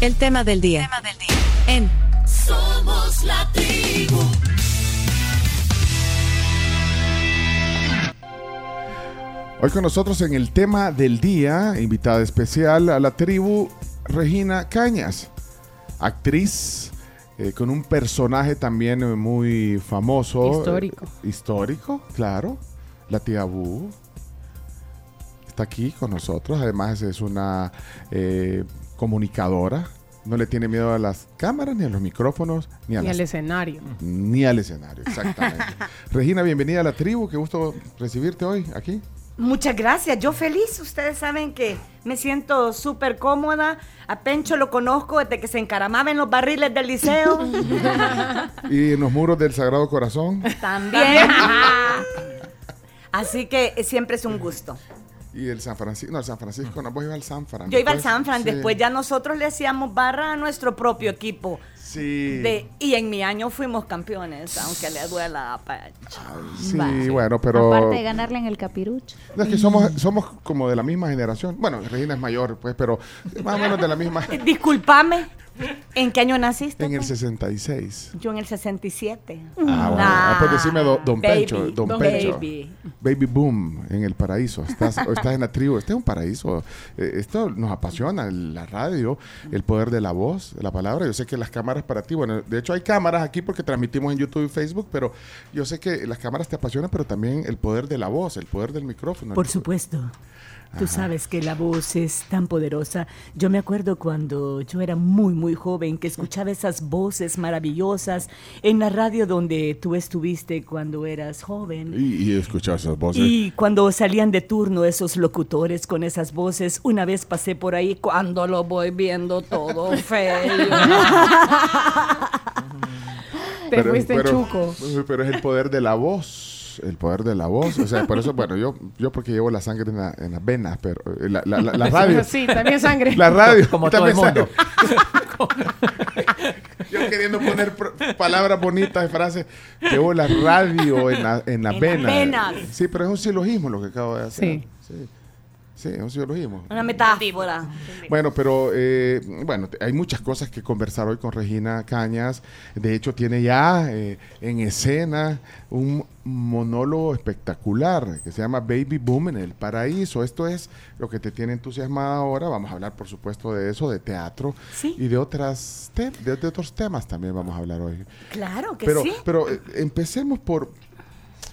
El tema del día. En Somos la tribu. Hoy con nosotros en el tema del día, invitada especial a la tribu, Regina Cañas, actriz eh, con un personaje también eh, muy famoso. Histórico. eh, histórico, claro. La tía Bu. Está aquí con nosotros. Además es una eh, comunicadora. No le tiene miedo a las cámaras, ni a los micrófonos, ni a las al escenario. ni al escenario, exactamente. Regina, bienvenida a la tribu, qué gusto recibirte hoy aquí. Muchas gracias, yo feliz. Ustedes saben que me siento súper cómoda. A Pencho lo conozco desde que se encaramaba en los barriles del liceo. Y en los muros del Sagrado Corazón También. Así que siempre es un gusto. Y el San Francisco, no, el San Francisco, no, vos ibas al San Fran. Yo iba al San Fran, sí. después ya nosotros le hacíamos barra a nuestro propio equipo. Sí. De, y en mi año fuimos campeones, aunque le duela a Pencho. Sí, bueno, pero Aparte de ganarle en el capirucho. no, es que somos, somos como de la misma generación. Bueno, Regina es mayor, pues, pero más o menos de la misma. Discúlpame, ¿en qué año naciste? En el pues? 66. Yo en el 67. Ah, bueno. Ah, pues decime do- don baby, Pencho, don don Pencho. baby. Baby Boom en el paraíso. Estás, estás en la tribu. Este es un paraíso. Eh, esto nos apasiona, la radio, el poder de la voz, la palabra. Yo sé que las cámaras para ti, bueno, de hecho hay cámaras aquí porque transmitimos en YouTube y Facebook, pero yo sé que las cámaras te apasionan, pero también el poder de la voz, el poder del micrófono. Por supuesto. Tú sabes que la voz es tan poderosa. Yo me acuerdo cuando yo era muy, muy joven que escuchaba esas voces maravillosas en la radio donde tú estuviste cuando eras joven. Y, y escuchar esas voces. Y cuando salían de turno esos locutores con esas voces, una vez pasé por ahí cuando lo voy viendo todo feo. Te fuiste en pero- chuco. Pero es el poder de la voz. El poder de la voz. O sea, por eso, bueno, yo, yo porque llevo la sangre en, la- en las venas, pero eh, la, la, la, la radio. Sí, también sangre. La radio. Como todo el también mundo. Yo queriendo poner palabras bonitas y frases. Llevo la radio en la, en la En las vena. venas. Sí, pero es un silogismo lo que acabo de hacer. Sí. Sí, Sí, es un silogismo. Una metáfora. Bueno, pero eh, bueno, hay muchas cosas que conversar hoy con Regina Cañas. De hecho, tiene ya eh, en escena un monólogo espectacular que se llama Baby Boom en el Paraíso. Esto es lo que te tiene entusiasmada ahora. Vamos a hablar, por supuesto, de eso, de teatro Sí. y de otras te- de, de otros temas también vamos a hablar hoy. Claro que Pero, sí. pero eh, empecemos por.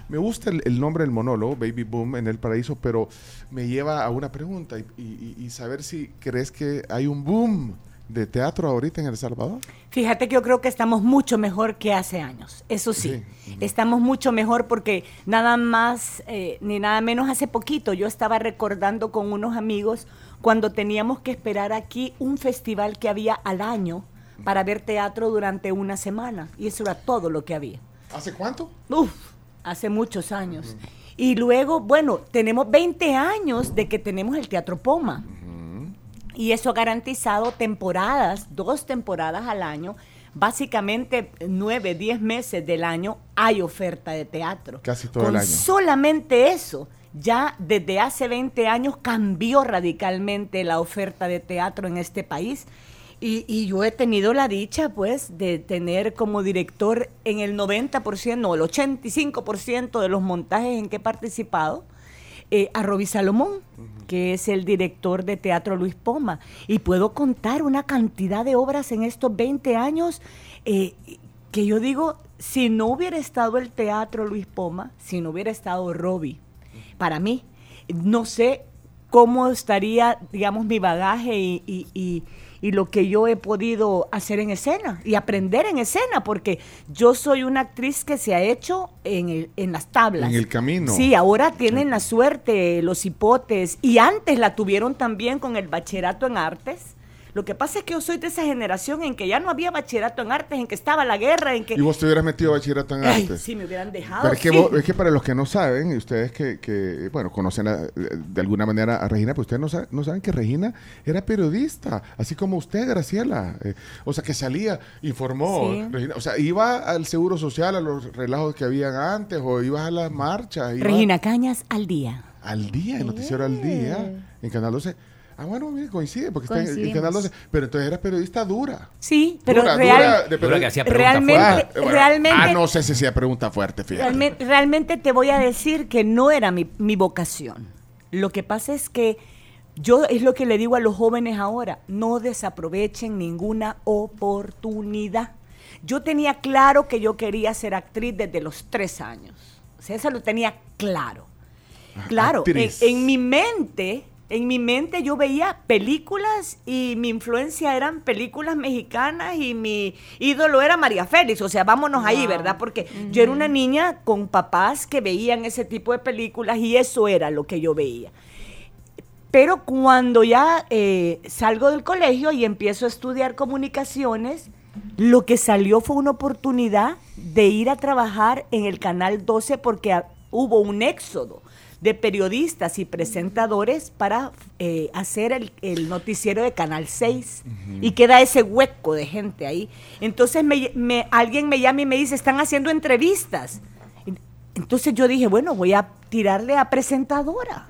Me gusta el, el nombre del monólogo, Baby Boom en el Paraíso, pero me lleva a una pregunta y, y- y saber si crees que hay un boom de teatro ahorita en El Salvador. Fíjate que yo creo que estamos mucho mejor que hace años. Eso sí, estamos mucho mejor porque nada más eh, ni nada menos hace poquito yo estaba recordando con unos amigos cuando teníamos que esperar aquí un festival que había al año para ver teatro durante una semana y eso era todo lo que había. ¿Hace cuánto? Uf, hace muchos años. Y luego, bueno, tenemos 20 años de que tenemos el Teatro Poma. Y eso ha garantizado temporadas, dos temporadas al año. Básicamente, nueve, diez meses del año hay oferta de teatro. Casi todo Con el año. Solamente eso. Ya desde hace 20 años cambió radicalmente la oferta de teatro en este país. Y, y yo he tenido la dicha, pues, de tener como director en el 90%, no, el 85% de los montajes en que he participado, eh, a Roby Salomón, que es el director de Teatro Luis Poma. Y puedo contar una cantidad de obras en estos 20 años eh, que yo digo, si no hubiera estado el Teatro Luis Poma, si no hubiera estado Roby, para mí, no sé cómo estaría, digamos, mi bagaje y, y- y- y lo que yo he podido hacer en escena y aprender en escena, porque yo soy una actriz que se ha hecho en, el- en las tablas. En el camino. Sí, ahora tienen la suerte los hipotes y antes la tuvieron también con el bachillerato en artes. Lo que pasa es que yo soy de esa generación en que ya no había bachillerato en artes, en que estaba la guerra, en que... Y vos te hubieras metido bachillerato en Ay, artes. sí, me hubieran dejado. Pero es que, sí. vos- es que para los que no saben, y ustedes que, que, bueno, conocen a- de alguna manera a Regina, pues ustedes no, sa- no saben que Regina era periodista, así como usted, Graciela. Eh, o sea, que salía, informó. Sí. Regina, o sea, iba al Seguro Social, a los relajos que habían antes, o ibas a las marchas. iba Regina Cañas al día. Al día, el noticiero al día, en Canal 12. Ah, bueno, mira, coincide, porque está en, en Coincidimos. Canal 12. Pero entonces eras periodista dura. Sí, pero Dura, real- dura de Dura que hacía preguntas realmente, fuertes. Ah, bueno. realmente, Ah, no sé si sea pregunta fuerte, fíjate. realmente, realmente te voy a decir que no era mi, mi vocación. Lo que pasa es que yo es lo que le digo a los jóvenes ahora, no desaprovechen ninguna oportunidad. Yo tenía claro que yo quería ser actriz desde los tres años. O sea, eso lo tenía claro. Claro, en, actriz. en mi mente, en mi mente yo veía películas y mi influencia eran películas mexicanas y mi ídolo era María Félix. O sea, vámonos ahí, ¿verdad? Porque yo era una niña con papás que veían ese tipo de películas y eso era lo que yo veía. Pero cuando ya eh, salgo del colegio y empiezo a estudiar comunicaciones, lo que salió fue una oportunidad de ir a trabajar en el Canal 12 porque hubo un éxodo de periodistas y presentadores para eh, hacer el, el noticiero de Canal 6 y queda ese hueco de gente ahí. Entonces me- me- alguien me llama y me dice, están haciendo entrevistas. Entonces yo dije, bueno, voy a tirarle a presentadora.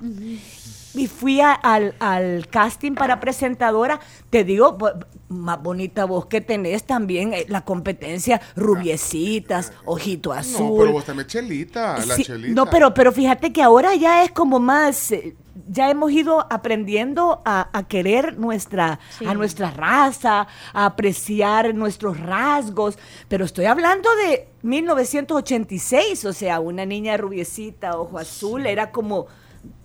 Y fui a- al, al casting para presentadora. Te digo, bo- más bonita voz que tenés también, eh, la competencia, rubiecitas, ojito azul. No, pero vos también chelita, la Sí, chelita. No, pero, pero fíjate que ahora ya es como más, eh, ya hemos ido aprendiendo a, a querer nuestra, Sí. a nuestra raza, a apreciar nuestros rasgos, pero estoy hablando de 1986, o sea, una niña rubiecita, ojo azul, era como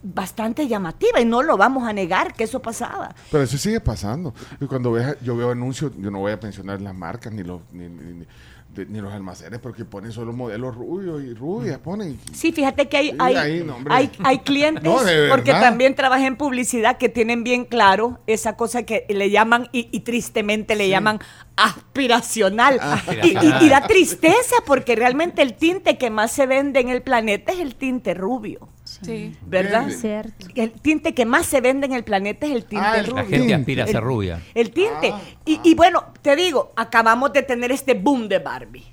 bastante llamativa y no lo vamos a negar que eso pasaba. Pero eso sigue pasando. Y cuando ves, yo veo anuncios, yo no voy a mencionar las marcas ni los, ni, ni- ni- de- ni los almacenes porque ponen solo modelos rubios y rubias, ponen. Sí, fíjate que hay, hay, ahí, no, hombre. hay, hay clientes, No, porque también trabajé en publicidad, que tienen bien claro esa cosa que le llaman, y, y tristemente le llaman aspiracional. Aspiracional. Y, y- y da tristeza, porque realmente el tinte que más se vende en el planeta es el tinte rubio, Sí. ¿verdad? Cierto. El tinte que más se vende en el planeta es el tinte Ah, rubio. La gente Tinte. aspira a ser rubia. El tinte. Ah, y, y bueno, te digo, acabamos de tener este boom de Barbie.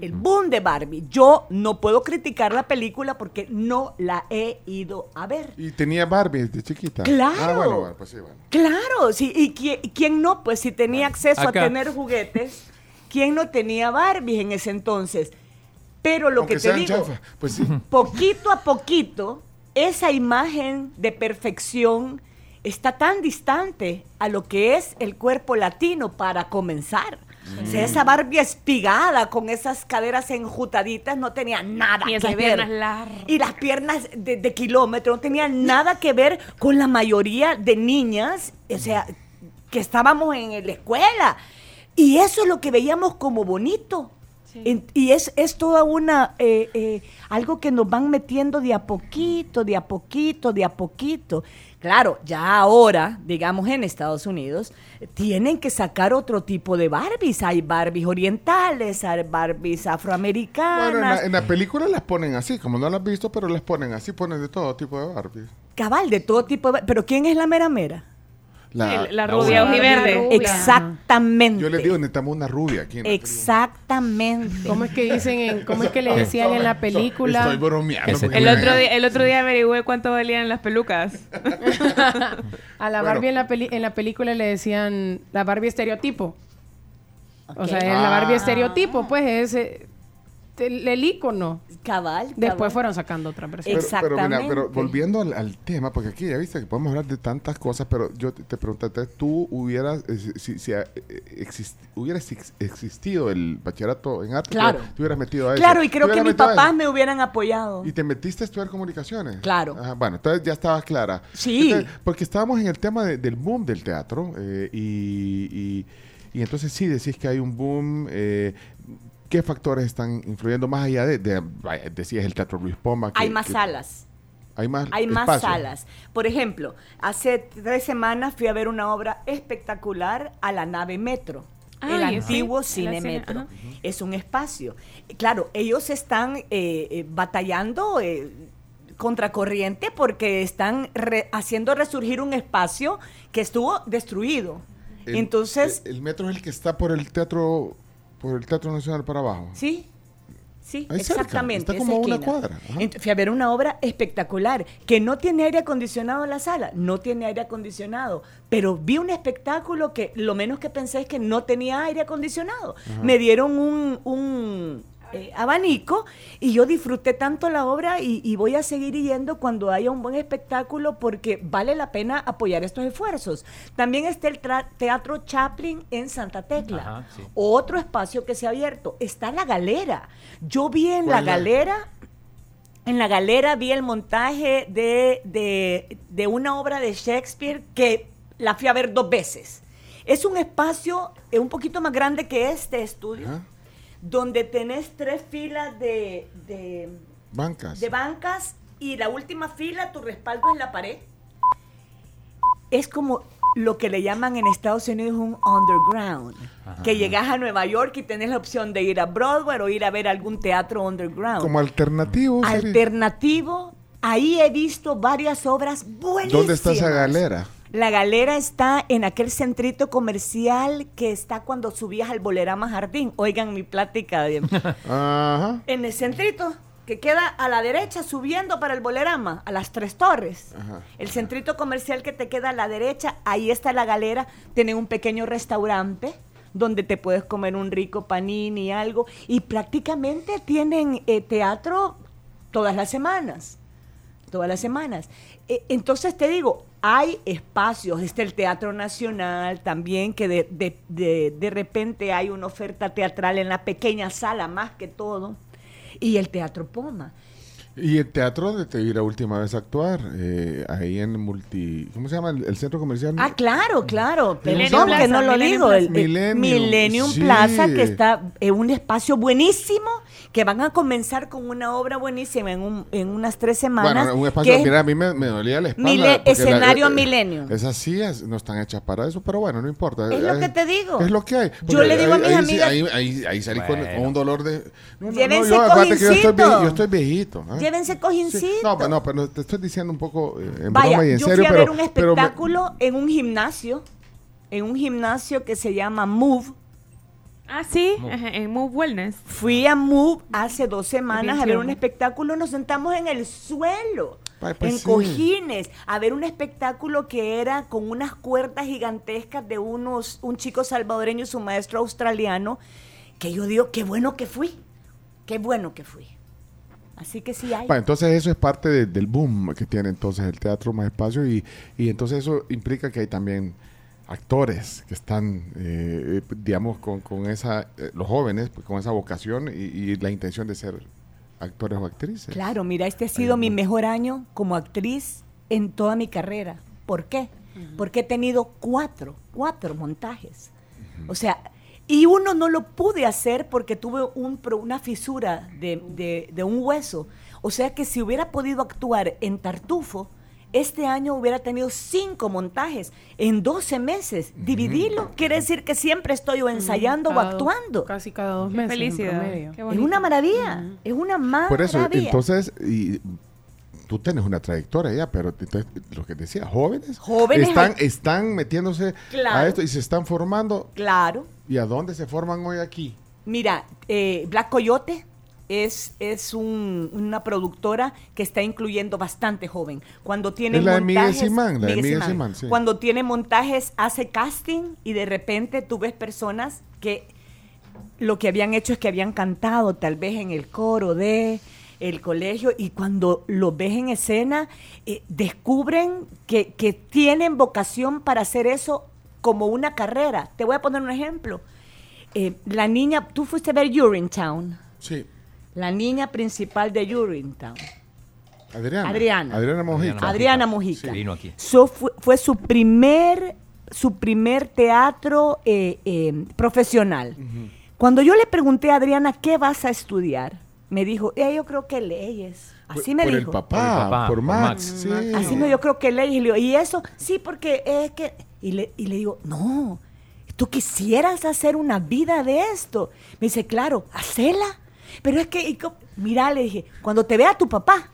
El boom de Barbie. Yo no puedo criticar la película porque no la he ido a ver. Y tenía Barbie de chiquita. Claro. Ah, bueno, bueno, pues sí, bueno. Claro, sí. ¿Y qui- quién, no? Pues si tenía acceso Acá. a tener juguetes, ¿quién no tenía Barbie en ese entonces? Pero lo Aunque que te digo, Pues sí. poquito a poquito, esa imagen de perfección está tan distante a lo que es el cuerpo latino para comenzar. O sea, esa Barbie espigada con esas caderas enjutaditas no tenía nada Y esas que ver. piernas largas. Y las piernas de, de kilómetro no tenían nada que ver con la mayoría de niñas, o sea, que estábamos en la escuela. Y eso es lo que veíamos como bonito. En- y es, es toda una, eh, eh, algo que nos van metiendo de a poquito, de a poquito, de a poquito. Claro, ya ahora, digamos en Estados Unidos, tienen que sacar otro tipo de Barbies. Hay Barbies orientales, hay Barbies afroamericanas. Bueno, en la, en la película las ponen así, como no las has visto, pero las ponen así, ponen de todo tipo de Barbie. Cabal, de todo tipo de... Pero ¿quién es la mera mera? La, la la rubia ojiverde. Exactamente. yo les digo, necesitamos una rubia aquí. en Exactamente. ¿Cómo es que dicen, en- cómo es que le decían en la película. Estoy bromeando. El otro, día, el otro día averigüé cuánto valían las pelucas. A la Bueno. Barbie en la, peli- en la película le decían la Barbie estereotipo. O sea, la Barbie Ah. estereotipo, pues es eh, el, el ícono. Cabal. cabal. Después fueron sacando otra versión. Pero, pero mira, Exactamente. pero volviendo al, al tema, porque aquí ya viste que podemos hablar de tantas cosas, pero yo te, te pregunté, ¿tú hubieras, eh, si, si- si, eh, exist- hubieras ex- existido el bachillerato en arte? Claro. Te hubieras metido a eso. Claro, y ¿Te creo que mis papás me hubieran apoyado. ¿Y te metiste a estudiar comunicaciones? Claro. Ajá, bueno, entonces ya estabas clara. Sí. Entonces, porque estábamos en el tema de- del boom del teatro eh, y, y- y entonces sí decís que hay un boom. eh, ¿Qué factores están influyendo más allá de, de- vaya, decías el Teatro Luis Poma? que- Hay más que- salas. Hay más Hay más salas. Por ejemplo, hace tres semanas fui a ver una obra espectacular a la nave Metro. el Ay, sí, antiguo cine cine, Metro. ajá. Es un espacio. Claro, ellos están eh, eh, batallando eh, contracorriente porque están re- haciendo resurgir un espacio que estuvo destruido. El- Entonces, El, el metro es el que está por el teatro, por el Teatro Nacional para abajo. sí, Sí, Ahí cerca, exactamente. está como una cuadra, Fui a ver una obra espectacular, que no tiene aire acondicionado en la sala, no tiene aire acondicionado, pero vi un espectáculo que lo menos que pensé es que no tenía aire acondicionado. Me dieron un, un, eh, abanico y yo disfruté tanto la obra y, y voy a seguir yendo cuando haya un buen espectáculo porque vale la pena apoyar estos esfuerzos. También está el Teatro Chaplin en Santa Tecla, Ajá, sí. otro espacio que se ha abierto. Está la galera. Yo vi en la galera en la galera vi el montaje de, de- de una obra de Shakespeare que la fui a ver dos veces. Es un espacio eh, un poquito más grande que este estudio, Ajá. Donde tenés tres filas de, de- Bancas. de bancas y la última fila, tu respaldo en la pared. Es como lo que le llaman en Estados Unidos un underground. Que llegas a Nueva York y tenés la opción de ir a Broadway o ir a ver algún teatro underground Como alternativo. alternativo. Ahí he visto varias obras buenísimas. ¿Dónde está esa galera? La galera está en aquel centrito comercial que está cuando subías al Bolerama Jardín. Oigan mi plática. de- Ajá. en el centrito que queda a la derecha subiendo para el Bolerama, a las Tres Torres. Ajá. El centrito comercial que te queda a la derecha, ahí está la galera. Tienen un pequeño restaurante donde te puedes comer un rico panini, algo. Y prácticamente tienen eh, teatro todas las semanas. Todas las semanas. Eh, entonces te digo, hay espacios, está el Teatro Nacional también, que de, de- de- de repente hay una oferta teatral en la pequeña sala más que todo, y el Teatro Poma. Y el teatro donde te vi la última vez a actuar, eh, ahí en multi... ¿Cómo se llama? El, el centro comercial. Ah, claro, claro. Perdón Plaza, que no lo Millennium digo. El, Millennium, Millennium sí. Plaza, que está en un espacio buenísimo, que van a comenzar con una obra buenísima en, un- en unas tres semanas. Bueno, un espacio, que es- mira, a mí me, me dolía la espalda. Mile- escenario eh, Millennium. Esas sillas no están hechas para eso, pero bueno, no importa. Es lo Eh, que te digo. Es lo que hay. Yo Porque le digo a ahí- mis ahí sí- amigas- Ahí, ahí, ahí salí con, Bueno. con un dolor de... No, no, no, yo, que yo estoy, yo estoy viejito. ¿ah? Llévense cojincito. Sí, No, pero no, pero te estoy diciendo un poco eh, en Vaya, broma y en yo serio, fui a pero... ver un pero me- espectáculo en un gimnasio, en un gimnasio que se llama Move. Ah, sí, ajá, en Move Wellness. Fui a Move hace dos semanas a ver un espectáculo, nos sentamos en el suelo, Ay, pues en sí. cojines, a ver un espectáculo que era con unas cuerdas gigantescas de unos, un chico salvadoreño y su maestro australiano, que yo digo, qué bueno que fui, qué bueno que fui. Así que sí hay. Va, entonces eso es parte de- del boom que tiene entonces el teatro más espacio y, y entonces eso implica que hay también actores que están, eh, digamos, con, con esa, eh, los jóvenes, pues, con esa vocación y, y la intención de ser actores o actrices. Claro, mira, este ha sido mi mejor año como actriz en toda mi carrera. ¿Por qué? Porque he tenido cuatro, cuatro montajes. O sea, y uno no lo pude hacer porque tuve un, pro- una fisura de, de- de un hueso. O sea que si hubiera podido actuar en Tartufo, este año hubiera tenido cinco montajes en 12 meses. Dividirlo quiere decir que siempre estoy o ensayando o dos- actuando. Casi cada dos meses. felicidad. Qué Es una maravilla, es una maravilla. Por eso, entonces, y, tú tienes una trayectoria ya, pero entonces, lo que decía, jóvenes, Jóvenes están, están metiéndose Claro. a esto y se están formando. Claro. ¿Y a dónde se forman hoy aquí? Mira, eh, Black Coyote es, es un- una productora que está incluyendo bastante joven. Cuando tiene Es la de Miguel montajes, Simán, la de Miguel Miguel Simán. Simán, sí. Cuando tiene montajes hace casting y de repente tú ves personas que lo que habían hecho es que habían cantado tal vez en el coro de el colegio y cuando los ves en escena eh, descubren que, que tienen vocación para hacer eso como una carrera. Te voy a poner un ejemplo. Eh, la niña, tú fuiste a ver Urinetown, Sí, la niña principal de Urinetown. Adriana. Adriana. Adriana Mojica. Adriana Mojica. Sí, vino aquí. So, fue, fue su primer su primer teatro eh, eh, profesional. Cuando yo le pregunté a Adriana qué vas a estudiar, me dijo, "Eh, yo creo que leyes. Así me por dijo. el papá, Por el papá, por por Max. Max. sí. Así me yo creo que leyes. Y le digo, ¿y eso? Sí, porque es que... Y le, y le digo, no, tú quisieras hacer una vida de esto. Me dice, claro, hacela. Pero es que, mira, le dije, cuando te vea tu papá,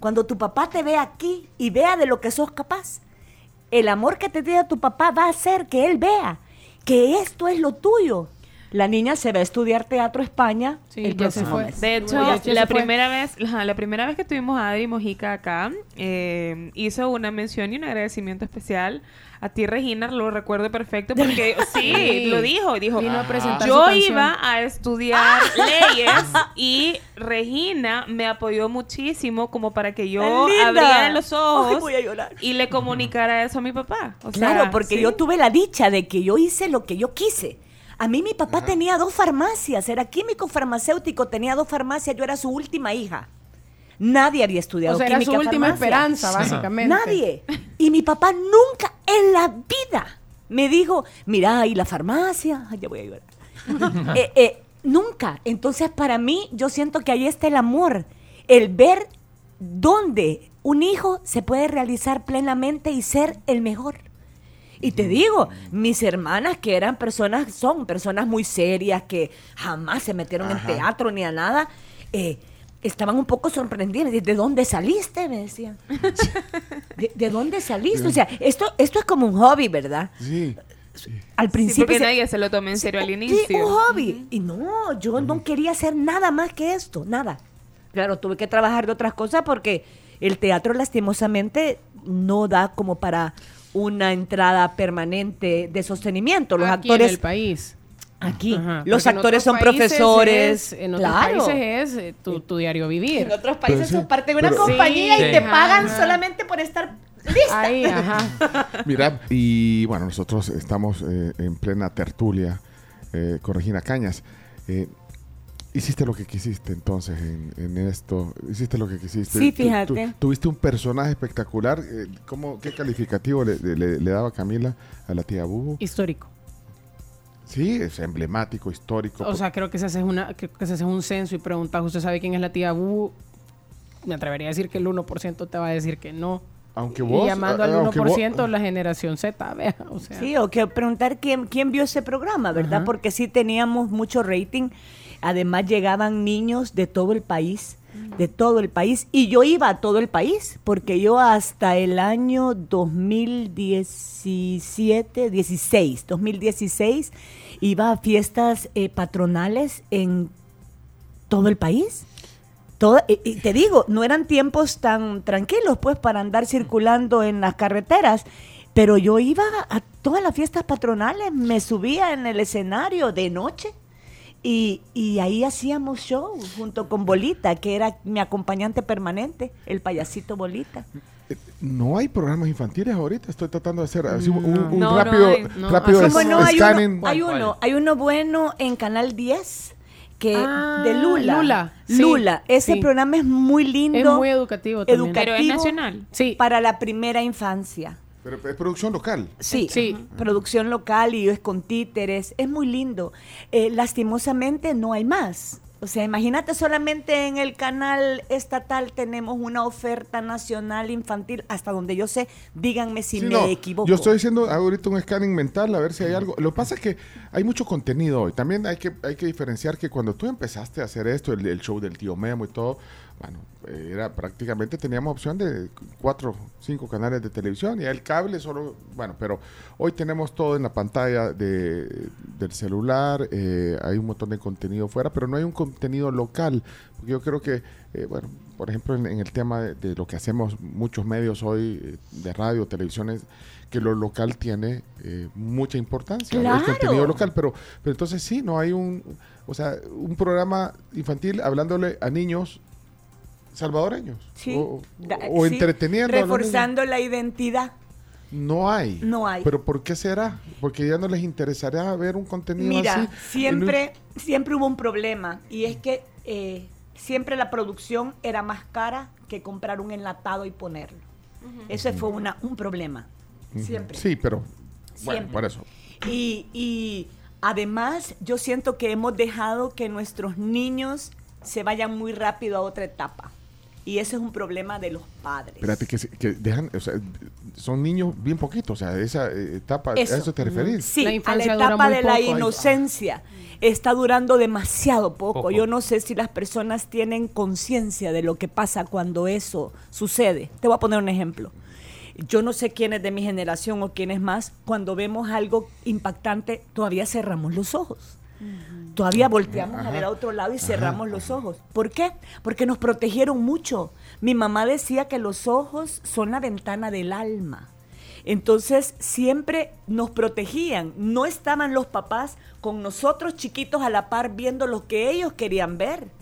cuando tu papá te vea aquí y vea de lo que sos capaz, el amor que te tiene tu papá va a hacer que él vea que esto es lo tuyo. La niña se va a estudiar teatro España Sí, el próximo mes. De hecho, Ya la primera vez, la primera vez que tuvimos a Adri Mojica acá, eh, hizo una mención y un agradecimiento especial a ti, Regina, lo recuerdo perfecto porque sí, Sí. lo dijo, dijo. Vino a presentar su Yo iba a estudiar leyes y Regina me apoyó muchísimo como para que yo abriera los ojos Ay, voy a llorar. y le comunicara eso a mi papá. O Claro, sea, porque sí. yo tuve la dicha de que yo hice lo que yo quise. A mí mi papá tenía dos farmacias, era químico farmacéutico, tenía dos farmacias, yo era su última hija. Nadie había estudiado O sea, era su química última esperanza, básicamente. Nadie. Y mi papá nunca en la vida me dijo, mira, ¿y la farmacia? Ay, ya voy a llorar. Eh, eh, nunca. Entonces, para mí, yo siento que ahí está el amor. El ver dónde un hijo se puede realizar plenamente y ser el mejor. Y te digo, mis hermanas que eran personas, son personas muy serias, que jamás se metieron en teatro ni a nada, eh, estaban un poco sorprendidas. ¿De dónde saliste? Me decían. ¿De, de dónde saliste? O sea, esto, esto es como un hobby, ¿verdad? Sí. Al Sí, principio... porque se- nadie se lo toma en serio al Sí, inicio. un hobby. Y no, yo no quería hacer nada más que esto, nada. Claro, tuve que trabajar de otras cosas porque el teatro lastimosamente no da como para una entrada permanente de sostenimiento. Los Aquí actores en el país. aquí, Ajá, los actores son profesores. es- en otros claro. países es eh, tu, tu diario vivir. En otros países sí, son parte de una pero- compañía Sí. y te pagan Ajá. solamente por estar lista. Ahí, ajá. Mira, y bueno, nosotros estamos eh, en plena tertulia eh, con Regina Cañas. Eh, hiciste lo que quisiste entonces en, en esto. Hiciste lo que quisiste. Sí, Tu- tu- fíjate. tuviste un personaje espectacular. Eh, ¿cómo, ¿Qué calificativo le, le- le daba Camila a la tía Bubu? Histórico. Sí, es emblemático, histórico. O sea, creo que se hace una, creo que se hace un censo y preguntas, ¿usted sabe quién es la tía Bu? Me atrevería a decir que el 1% te va a decir que no. aunque y vos... llamando al aunque vos- 1% la generación Z, vea, o sea. Sí, o que preguntar quién, quién vio ese programa, ¿verdad? Ajá. Porque sí teníamos mucho rating. Además llegaban niños de todo el país, de todo el país. Y yo iba a todo el país, porque yo hasta el año 2017, 16, 2016, iba a fiestas eh, patronales en todo el país. Todo, y, y te digo, no eran tiempos tan tranquilos pues para andar circulando en las carreteras, pero yo iba a todas las fiestas patronales, me subía en el escenario de noche y, y ahí hacíamos show junto con Bolita, que era mi acompañante permanente, el payasito Bolita. No hay programas infantiles ahorita. Estoy tratando de hacer así un, un No, no rápido, hay. No, rápido. Hay scanning. uno, hay uno, hay uno bueno en Canal 10 que Ah, de Lula. Lula, sí, Lula. Ese sí. programa es muy lindo. Es muy educativo también. Pero es educativo nacional. Sí. Para la primera infancia. Pero es producción local. Sí, Sí. producción local y es con títeres, es muy lindo. Eh, lastimosamente no hay más. O sea, imagínate solamente en el canal estatal tenemos una oferta nacional infantil, hasta donde yo sé, díganme si Sí, me no, equivoco. Yo estoy haciendo ahorita un scanning mental a ver si hay algo. Lo que pasa es que hay mucho contenido hoy. También hay que, hay que diferenciar que cuando tú empezaste a hacer esto, el, el show del tío Memo y todo, bueno, era prácticamente teníamos opción de cuatro, cinco canales de televisión y el cable solo, bueno, pero hoy tenemos todo en la pantalla de, del celular, eh, hay un montón de contenido fuera, pero no hay un contenido local. Porque yo creo que, eh, bueno, por ejemplo, en, en el tema de, de lo que hacemos muchos medios hoy eh, de radio, televisiones, que lo local tiene eh, mucha importancia, el contenido local, pero, pero entonces sí, no hay un, o sea, un programa infantil hablándole a niños salvadoreños Sí, o, da- o sí, entreteniendo a los niños. Reforzando la identidad. No hay. No hay. Pero ¿por qué será? Porque ya no les interesaría ver un contenido Mira, así. siempre, siempre hubo un problema y es que eh, siempre la producción era más cara que comprar un enlatado y ponerlo. Ese fue una, un problema. Siempre. Sí, pero bueno, Siempre. por eso. Y, y además yo siento que hemos dejado que nuestros niños se vayan muy rápido a otra etapa. Y ese es un problema de los padres. Espérate, que, se- que dejan, o sea, son niños bien poquitos, o sea, esa eh, etapa, Eso. ¿a eso te referís? Sí, La a la etapa de la inocencia está durando demasiado poco. Poco. Yo no sé si las personas tienen conciencia de lo que pasa cuando eso sucede. Te voy a poner un ejemplo. Yo no sé quién es de mi generación o quién es más, cuando vemos algo impactante todavía cerramos los ojos. Todavía volteamos a ver a otro lado y cerramos los ojos. ¿Por qué? Porque nos protegieron mucho. Mi mamá decía que los ojos son la ventana del alma. Entonces siempre nos protegían. No estaban los papás con nosotros chiquitos a la par viendo lo que ellos querían ver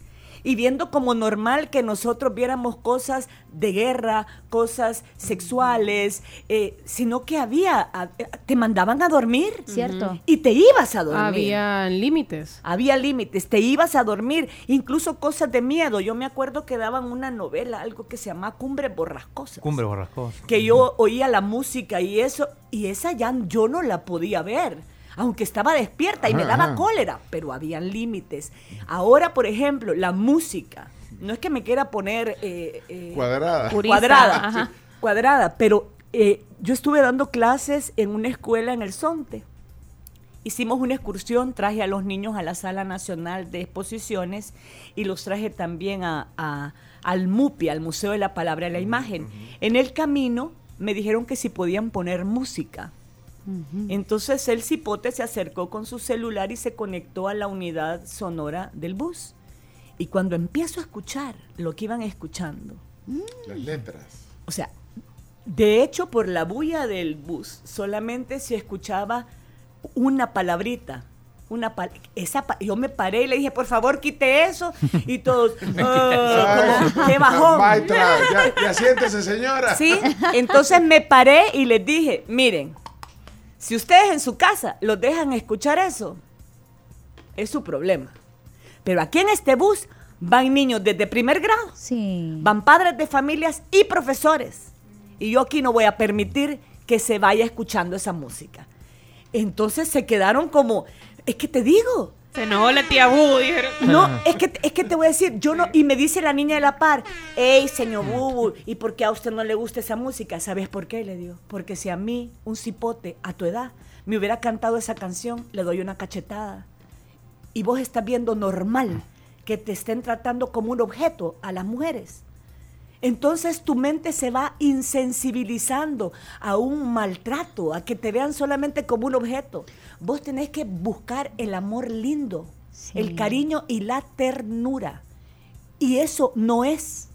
y viendo como normal que nosotros viéramos cosas de guerra, cosas sexuales, eh, sino que había, a- te mandaban a dormir. Cierto. Y te ibas a dormir. Había límites. Había límites, te ibas a dormir, incluso cosas de miedo. Yo me acuerdo que daban una novela, algo que se llama Cumbre Borrascosas. Cumbre borrascosa. Que yo oía la música y eso, y esa ya yo no la podía ver. Aunque estaba despierta y me daba ajá. cólera, pero habían límites. Ahora, por ejemplo, la música. No es que me quiera poner eh, eh, Cuadrada. Purista, cuadrada, sí, cuadrada, pero eh, yo estuve dando clases en una escuela en el Sonte. Hicimos una excursión, traje a los niños a la Sala Nacional de Exposiciones y los traje también a, a- al MUPI, al Museo de la Palabra y la Imagen. En el camino me dijeron que si podían poner música. Entonces el cipote se acercó con su celular y se conectó a la unidad sonora del bus. Y cuando empiezo a escuchar lo que iban escuchando, Las letras. o sea, de hecho, por la bulla del bus, solamente se escuchaba una palabrita. Una pal- esa pa- yo me paré y le dije, por favor, quite eso. Y todos, "Ah, como, ¡qué bajón! Maestra, ya, ya siéntese, señora. Sí, entonces me paré y les dije, miren, si ustedes en su casa los dejan escuchar eso, es su problema. Pero aquí en este bus van niños desde primer grado Sí. Van padres de familias y profesores. Y yo aquí no voy a permitir que se vaya escuchando esa música. Entonces se quedaron como, es que te digo, Se enojó la tía Bu, dijeron. no, es que, es que te voy a decir, yo no, y me dice la niña de la par, hey, señor Bubu, ¿y por qué a usted no le gusta esa música? ¿Sabes por qué? Le dio, porque si a mí, un cipote a tu edad, me hubiera cantado esa canción, le doy una cachetada. Y vos estás viendo normal que te estén tratando como un objeto a las mujeres. Entonces tu mente se va insensibilizando a un maltrato, a que te vean solamente como un objeto. Vos tenés que buscar el amor lindo, Sí. el cariño y la ternura. Y eso no es.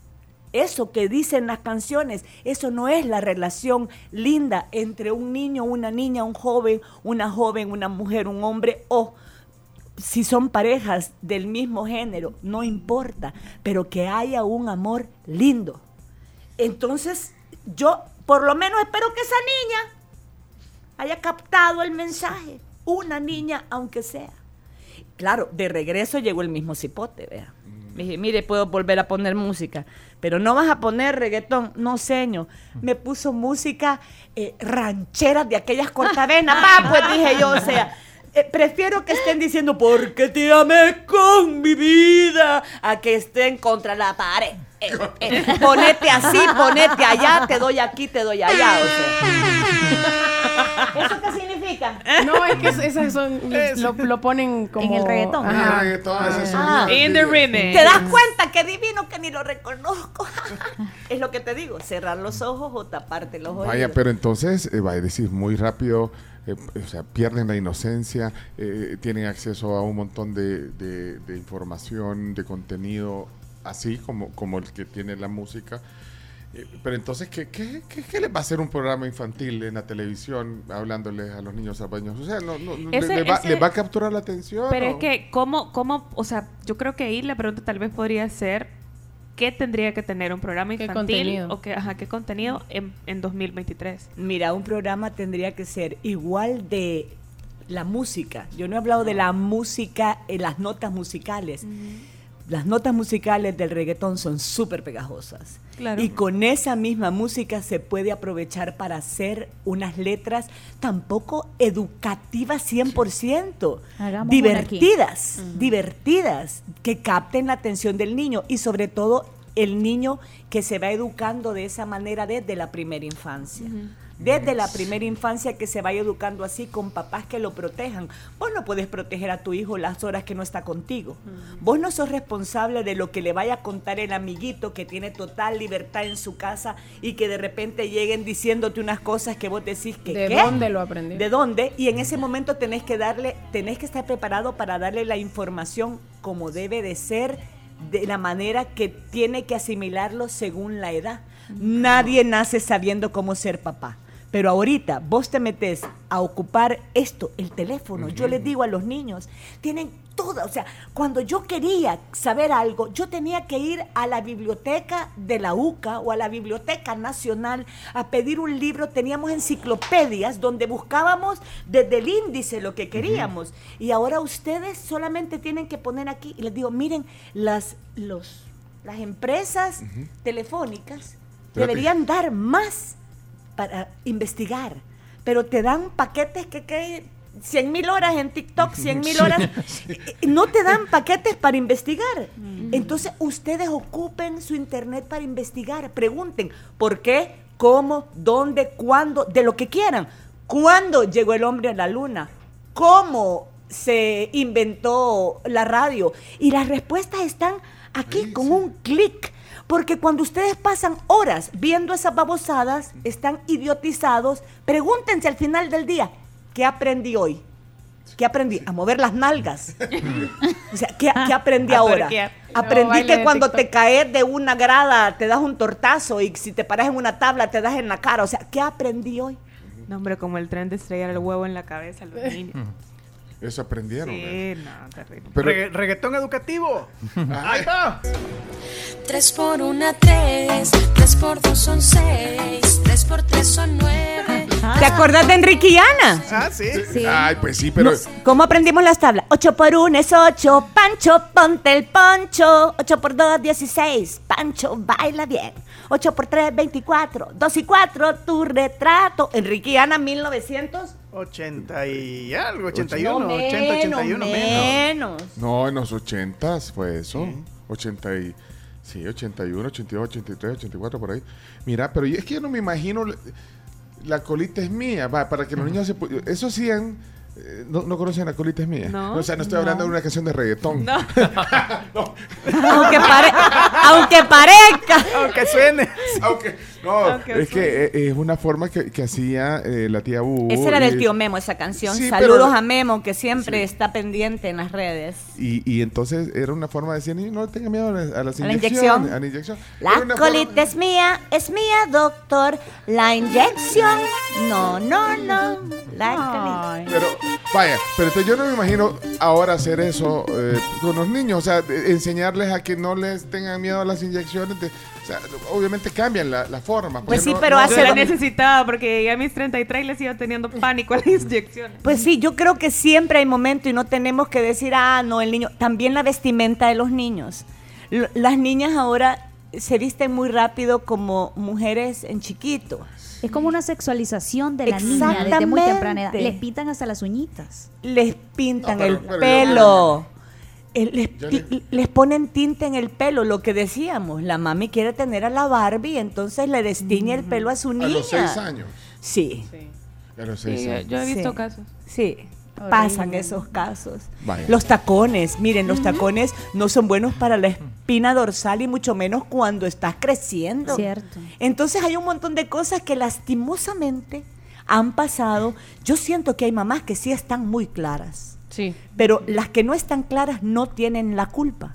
Eso que dicen las canciones, eso no es la relación linda entre un niño, una niña, un joven, una joven, una mujer, un hombre o si son parejas del mismo género, no importa, pero que haya un amor lindo. Entonces, yo por lo menos espero que esa niña haya captado el mensaje. Una niña, aunque sea. Claro, de regreso llegó el mismo cipote, vea. Le dije, mire, puedo volver a poner música, pero no vas a poner reggaetón, no seño. Me puso música eh, ranchera de aquellas cortavenas. Va, pues dije yo, o sea, eh, prefiero que estén diciendo, porque te amé con mi vida, a que estén contra la pared. Eh, eh, ponete así, ponete allá, te doy aquí, te doy allá, o sea. ¿Eso qué significa? No, es que es- esas son. Lo, lo ponen como. el reggaetón. Ajá. Ah, reggaetón, ese sonido Ah. In the remix. ¿Te das cuenta que divino que ni lo reconozco? es lo que te digo, cerrar los ojos o taparte los ojos. Vaya, pero entonces, eh, va a decir muy rápido, eh, o sea, pierden la inocencia, eh, tienen acceso a un montón de, de- de información, de contenido, así como, como el que tiene la música. Eh, pero entonces, ¿qué, qué, qué- qué les va a hacer un programa infantil en la televisión hablándoles a los niños salvaños? O sea, no, no, no, Ese- ¿les, va, ese- les va a capturar la atención? Pero es que, ¿cómo, ¿cómo? O sea, yo creo que ahí la pregunta tal vez podría ser, ¿qué tendría que tener un programa ¿Qué infantil? contenido? O qué, ajá, ¿qué contenido en, en 2023? Mira, un programa tendría que ser igual de la música. Yo no he hablado de la música, eh, las notas musicales. Las notas musicales del reggaetón son súper pegajosas. Claro. Y con esa misma música se puede aprovechar para hacer unas letras tampoco educativas 100%, Hagamos divertidas, divertidas, que capten la atención del niño y sobre todo el niño que se va educando de esa manera desde la primera infancia. Desde la primera infancia que se vaya educando así con papás que lo protejan. Vos no puedes proteger a tu hijo las horas que no está contigo. Vos no sos responsable de lo que le vaya a contar el amiguito que tiene total libertad en su casa y que de repente lleguen diciéndote unas cosas que vos decís que ¿De ¿qué? dónde lo aprendió? ¿De dónde? Y en ese momento tenés que darle, tenés que estar preparado para darle la información como debe de ser, de la manera que tiene que asimilarlo según la edad. Nadie nace sabiendo cómo ser papá. Pero ahorita vos te metes a ocupar esto, el teléfono. Yo les digo a los niños, tienen toda, o sea, cuando yo quería saber algo, yo tenía que ir a la biblioteca de la UCA o a la Biblioteca Nacional a pedir un libro. Teníamos enciclopedias donde buscábamos desde el índice lo que queríamos. Y ahora ustedes solamente tienen que poner aquí, y les digo, miren, las, los, las empresas telefónicas deberían dar más para investigar, pero te dan paquetes que, que 100 mil horas en TikTok, 100 mil horas, no te dan paquetes para investigar. Entonces ustedes ocupen su internet para investigar, pregunten por qué, cómo, dónde, cuándo, de lo que quieran. ¿Cuándo llegó el hombre a la luna? ¿Cómo se inventó la radio? Y las respuestas están aquí con un clic. Porque cuando ustedes pasan horas viendo esas babosadas, están idiotizados, pregúntense al final del día, ¿qué aprendí hoy? ¿Qué aprendí? A mover las nalgas. O sea, ¿qué, qué aprendí A ahora? Aprendí que cuando te caes de una grada te das un tortazo y si te paras en una tabla te das en la cara. O sea, ¿qué aprendí hoy? No, hombre, como el tren de estrellar el huevo en la cabeza los niños. Eso aprendieron. ¿eh? Sí, no, terrible. Pero, Regga- reggaetón educativo. Ahí está. 3 por 1, 3. 3 por 2 son 6. 3 por 3 son 9. ¿Te acordás de Enrique y Ana? Ah, sí. Sí. Ay, pues sí, pero... ¿Cómo aprendimos las tablas? 8 por 1 es 8. Pancho, ponte el poncho. 8 por 2, 16. Pancho, baila bien. 8 por 3, 24. 2 y 4, tu retrato. Enrique y Ana, 1900. 80 y algo, 81, No, 80, 81 menos. menos. No, en los 80 fue eso. 80 y... Sí, 81, 82, 83, 84, por ahí. Mira, pero yo- es que yo no me imagino... la- colita es mía, va, para que los niños se... Eso sí han... eh, No, no conocen la colita es mía. No. O sea, no estoy hablando de una canción de reggaetón. No. Aunque, pare- aunque parezca. Aunque suene. Aunque, no, es que eh, es una forma que, que hacía eh, la tía Bu. Esa era del tío Memo, esa canción. Sí, Saludos pero- a Memo, que siempre Sí. está pendiente en las redes. Y, y entonces era una forma de decir, "Niño, no tenga miedo a las, a las la inyecciones. inyección. A la inyección. La colita forma- es mía, es mía, doctor. La inyección, no, no, no. La colita. Pero, vaya, pero yo no me imagino ahora hacer eso eh, con los niños, o sea, enseñarles a que no les tengan miedo a las inyecciones. de- o sea, obviamente cambian la, la forma. Pues porque sí, no- pero no- hace Yo la necesitaba porque llegué a mis 33 y le sigo teniendo pánico a las inyecciones. Pues sí, yo creo que siempre hay momento y no tenemos que decir, ah, no, el niño. También la vestimenta de los niños. L- Las niñas ahora se visten muy rápido como mujeres en chiquito. Es como una sexualización de la niña desde muy temprana edad. Les pitan hasta las uñitas. les pintan No, pero- el pero yo- pelo. Eh, les, le- les ponen tinte en el pelo, lo que decíamos. La mami quiere tener a la Barbie, entonces le destiñe el pelo a su A niña. los seis años. Sí, A los seis yo, años. yo he visto Sí. casos. sí. Horrible. Pasan esos casos. Vaya. Los tacones, miren, los tacones no son buenos para la espina dorsal y mucho menos cuando estás creciendo. Cierto. Entonces hay un montón de cosas que lastimosamente han pasado. Yo siento que hay mamás que sí están muy claras. Sí. Pero las que no están claras no tienen la culpa.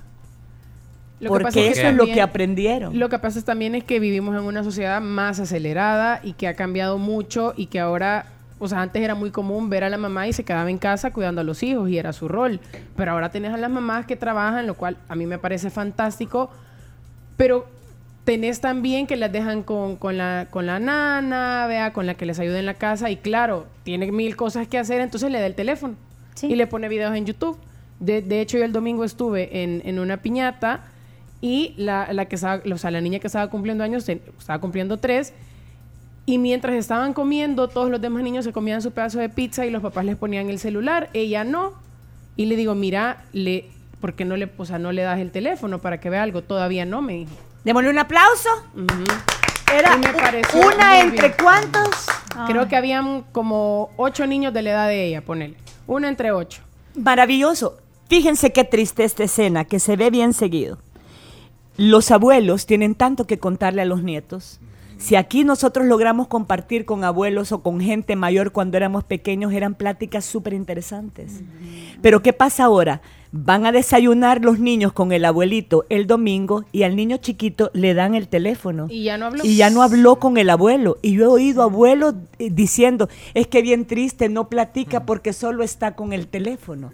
Lo que pasa porque es que eso es lo que aprendieron. Lo que pasa es también es que vivimos en una sociedad más acelerada y que ha cambiado mucho y que ahora, o sea, antes era muy común ver a la mamá y se quedaba en casa cuidando a los hijos y era su rol. Pero ahora tenés a las mamás que trabajan, lo cual a mí me parece fantástico, pero tenés también que las dejan con, con la, con la nana, vea, con la que les ayuda en la casa y claro, tiene mil cosas que hacer, entonces le da el teléfono Sí. y le pone videos en YouTube. De, de hecho, yo el domingo estuve en, en una piñata y la, la que estaba, o sea, la niña que estaba cumpliendo años estaba cumpliendo tres. Y mientras estaban comiendo, todos los demás niños se comían su pedazo de pizza y los papás les ponían el celular. Ella no. Y le digo, mira, le, ¿por qué no le, o sea, no le das el teléfono para que vea algo? Todavía no, me dijo. Démosle un aplauso. Ujú. Era Y me pareció una entre bien. cuántos. Creo que habían como ocho niños de la edad de ella, ponele. Uno entre ocho. Maravilloso. Fíjense qué triste esta escena que se ve bien seguido. Los abuelos tienen tanto que contarle a los nietos. Si aquí nosotros logramos compartir con abuelos o con gente mayor cuando éramos pequeños, eran pláticas súper interesantes. Pero ¿qué pasa ahora? Van a desayunar los niños con el abuelito el domingo y al niño chiquito le dan el teléfono. Y ya no habló. Y ya no habló con el abuelo. Y yo he oído abuelos eh, diciendo, es que bien triste, no platica porque solo está con el teléfono.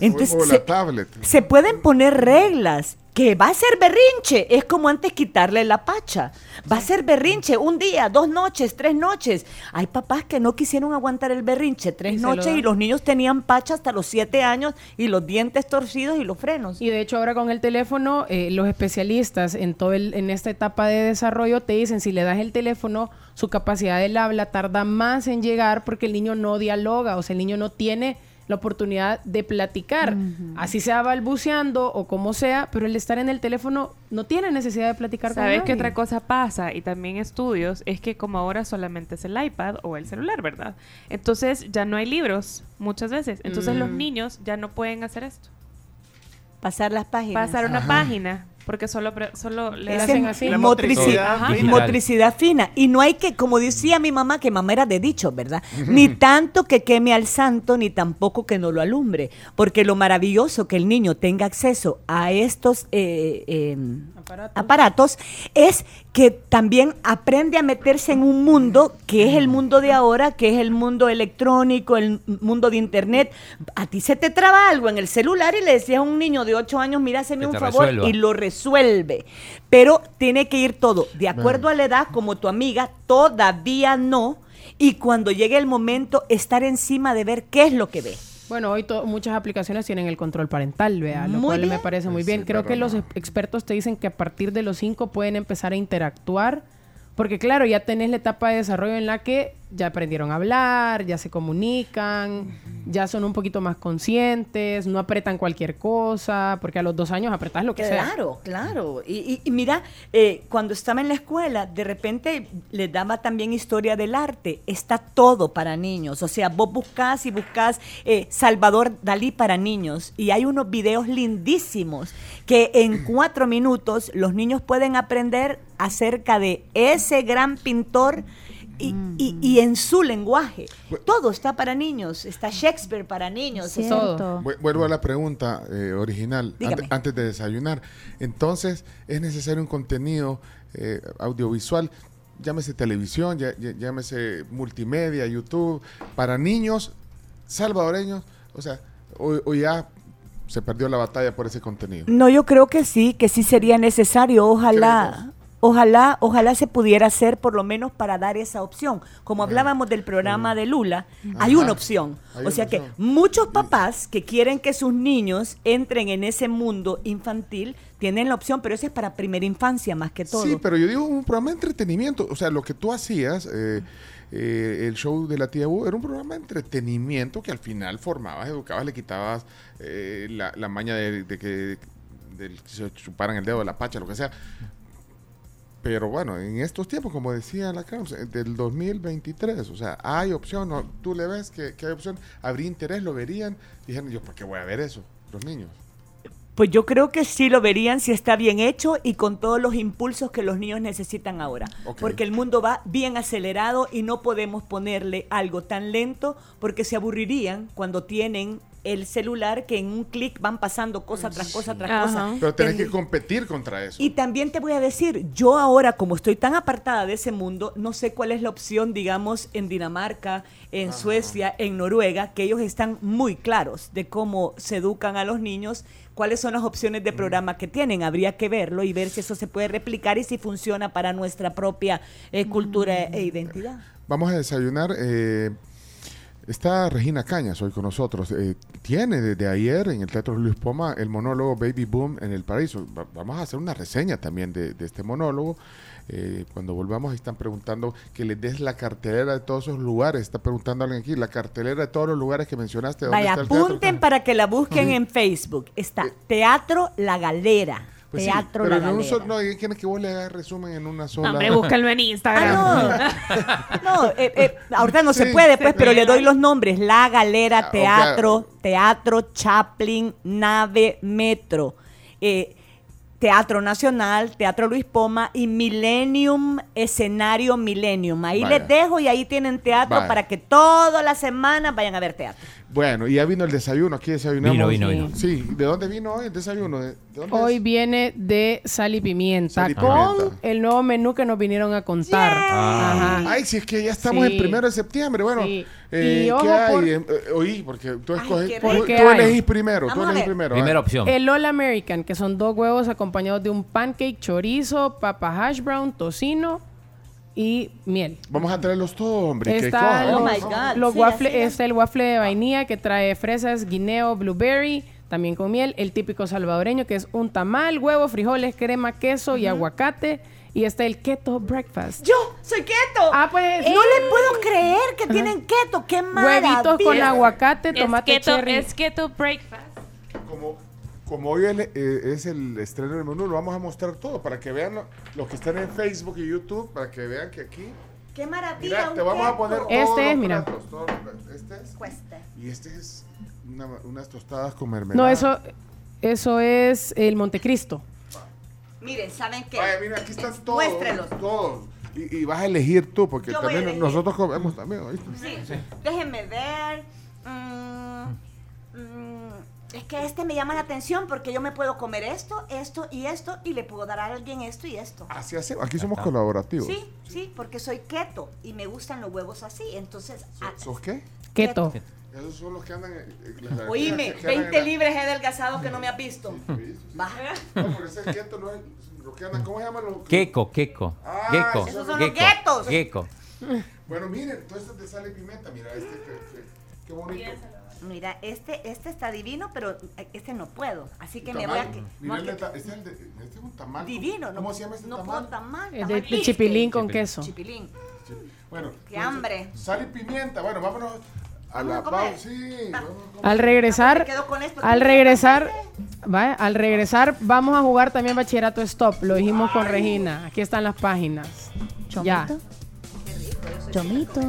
Entonces, o la se- tablet. se pueden poner reglas que va a ser berrinche. Es como antes quitarle la pacha. Va a ser berrinche un día, dos noches, tres noches. Hay papás que no quisieron aguantar el berrinche tres Y se lo noches y los niños tenían pacha hasta los siete años y los dientes torcidos y los frenos. Y de hecho ahora con el teléfono, eh, los especialistas en todo el- en esta etapa de desarrollo te dicen si le das el teléfono, su capacidad del habla tarda más en llegar porque el niño no dialoga, o sea, el niño no tiene la oportunidad de platicar, así sea balbuceando o como sea, pero el estar en el teléfono no tiene necesidad de platicar con ¿Sabes qué otra cosa pasa? Y también estudios, es que como ahora solamente es el iPad o el celular, ¿verdad? Entonces ya no hay libros muchas veces. Entonces los Mm. niños ya no pueden hacer esto. Pasar las páginas. Pasar una página, porque solo, solo le hacen así. La motricidad, motricidad Ajá. fina. motricidad fina. Y no hay que, como decía mi mamá, que mamá era de dicho, ¿verdad? Ni tanto que queme al santo, ni tampoco que no lo alumbre. Porque lo maravilloso que el niño tenga acceso a estos eh, eh, Aparatos. aparatos es que también aprende a meterse en un mundo que es el mundo de ahora, que es el mundo electrónico, el mundo de internet. A ti se te traba algo en el celular y le decías a un niño de 8 años, mira, hazme un favor resuelva. y lo resuelve. Pero tiene que ir todo de acuerdo a la edad, como tu amiga, todavía no. Y cuando llegue el momento, estar encima de ver qué es lo que ve. Bueno, hoy muchas aplicaciones tienen el control parental, vea, lo Muy cual me parece muy Sí, bien. Creo que los no. expertos te dicen que a partir de los 5 pueden empezar a interactuar, porque claro, ya tenés la etapa de desarrollo en la que ya aprendieron a hablar, ya se comunican, ya son un poquito más conscientes, no apretan cualquier cosa, porque a los dos años apretás lo que sea. Claro, claro. Y, y- y mira, eh, cuando estaba en la escuela, de repente les daba también historia del arte. Está todo para niños. O sea, vos buscás y buscás eh, Salvador Dalí para niños. Y hay unos videos lindísimos que en cuatro minutos los niños pueden aprender acerca de ese gran pintor. Y, y- y en su lenguaje. Todo está para niños. Está Shakespeare para niños. o sea, Cierto. Vu- Vuelvo a la pregunta eh, original, Dígame. antes de desayunar. Entonces, es necesario un contenido eh, audiovisual, llámese televisión, ya- ya- llámese multimedia, YouTube, para niños salvadoreños, o sea, o, o ya se perdió la batalla por ese contenido. No, yo creo que sí, que sí sería necesario. Ojalá, ojalá, ojalá se pudiera hacer por lo menos para dar esa opción. Como hablábamos del programa de Lula, hay una opción. Hay o sea que opción. muchos papás que quieren que sus niños entren en ese mundo infantil tienen la opción, pero eso es para primera infancia más que todo. Sí, pero yo digo un programa de entretenimiento. O sea, lo que tú hacías, eh, eh, el show de la tía Bu, era un programa de entretenimiento que al final formabas, educabas, le quitabas eh, la, la maña de, de que, del que se chuparan el dedo de la pacha, lo que sea. Pero bueno, en estos tiempos, como decía la Kraus, eh, del 2023, o sea, hay opción, ¿no? tú le ves que, que hay opción, habría interés, lo verían, dijeron, yo, ¿por qué voy a ver eso? Los niños. Pues yo creo que sí lo verían si está bien hecho y con todos los impulsos que los niños necesitan ahora. Porque el mundo va bien acelerado y no podemos ponerle algo tan lento porque se aburrirían cuando tienen el celular que en un clic van pasando cosa tras cosa tras Ajá. cosa. Pero tenés que competir contra eso. y también te voy a decir, yo ahora como estoy tan apartada de ese mundo, no sé cuál es la opción, digamos, en Dinamarca, en Suecia, en Noruega, que ellos están muy claros de cómo se educan a los niños, cuáles son las opciones de programa que tienen. Habría que verlo y ver si eso se puede replicar y si funciona para nuestra propia eh, cultura e identidad. Vamos a desayunar. eh, está Regina Cañas hoy con nosotros. Eh, tiene desde ayer en el Teatro Luis Poma el monólogo Baby Boom en el Paraíso. Va- vamos a hacer una reseña también de, de este monólogo. Eh, cuando volvamos, están preguntando que les des la cartelera de todos esos lugares. Está preguntando alguien aquí, la cartelera de todos los lugares que mencionaste. ¿dónde Vaya, está el teatro? apunten para que la busquen en Facebook. Está Teatro La Galera. Pues sí, Teatro pero La en un Galera. solo, no, ¿y ¿quién es que vos le hagas resumen en una sola? Hombre, búscalo en Instagram. Ah, no. no, eh, eh, ahorita no se Sí. puede, pues, Se pero le doy los nombres. La Galera, Ah, Teatro, Teatro Chaplin, Nave, Metro. eh, Teatro Nacional, Teatro Luis Poma y Millennium, Escenario Millennium. Ahí Vaya. les dejo y ahí tienen teatro Vaya. para que todas las semanas vayan a ver teatro. Bueno, y ya vino el desayuno, aquí desayunamos. Vino, vino, vino. Sí, ¿de dónde vino hoy el desayuno? ¿De, de dónde Hoy es? viene de sal y pimienta Sal y con pimienta. el nuevo menú que nos vinieron a contar. Ah. Ajá. Ay, si es que ya estamos Sí. en primero de septiembre. Bueno, Sí. eh, Y ojo ¿qué hay? por- Eh, oí, porque tú escoges. elegís primero. Tú Vamos elegís primero. Primera ah. opción. El All American, que son dos huevos acompañados de un pancake, chorizo, papa hash brown, tocino y miel. Vamos a traerlos todos, hombre. que Está cojan, los, Oh my God. los Sí, waffle- es. está el waffle de vainilla que trae fresas, guineo, blueberry, también con miel. El típico salvadoreño que es un tamal, huevo, frijoles, crema, queso y aguacate. Y está el keto breakfast. Yo soy keto. Ah, pues. no le puedo creer que tienen keto. Qué maravilla. Huevitos con aguacate, Es tomate keto, cherry. es keto breakfast. Como, como hoy el- eh, es el estreno del menú, lo vamos a mostrar todo para que vean lo- los que están en Facebook y YouTube, para que vean que aquí. Qué maravilla. Mira, un te vamos a poner todos Este los es, mira. platos, todos los platos. Este es. Cuesta. Y este es una- unas tostadas con mermelada. No, eso, eso es el Montecristo. Miren, ¿saben qué? Vaya, mira, aquí están todos. Muéstrelos. Todos. Y, y vas a elegir tú, porque Yo también nosotros comemos también, ¿oíste? Sí. Déjenme ver. Mm, mm, es que este me llama la atención porque yo me puedo comer esto, esto y esto y le puedo dar a alguien esto y esto. Así hacemos. Aquí somos colaborativos. Sí, sí, porque soy keto y me gustan los huevos así. Entonces, ah, ¿Sos qué? Keto. Esos son los que andan las oíme, que- que andan en 20 la- libres he adelgazado que no me has visto. Baja. No, pero ese keto no es. Los que andan, ¿cómo se llaman los? Queco, queco. Ah, Gecko. esos son los guetos. Gecko. Bueno, miren, todo esto de sal y pimienta. Mira, este que, que- qué bonito. Mira, este, este está divino, pero este no puedo. Así que me voy a... que- Mira, el este, es el de, este es un tamal. divino. ¿Cómo no, se llama este no tamal? puedo tamal. Es de, tamal de chipilín con queso. Chipilín. Bueno, Qué hambre. Sal y pimienta. Bueno, vámonos a la pausa. Sí. Al regresar, al regresar, vaya, al regresar vamos a jugar también bachillerato stop. Lo dijimos con Regina. Aquí están las páginas. Ya. Chomito. Chomito.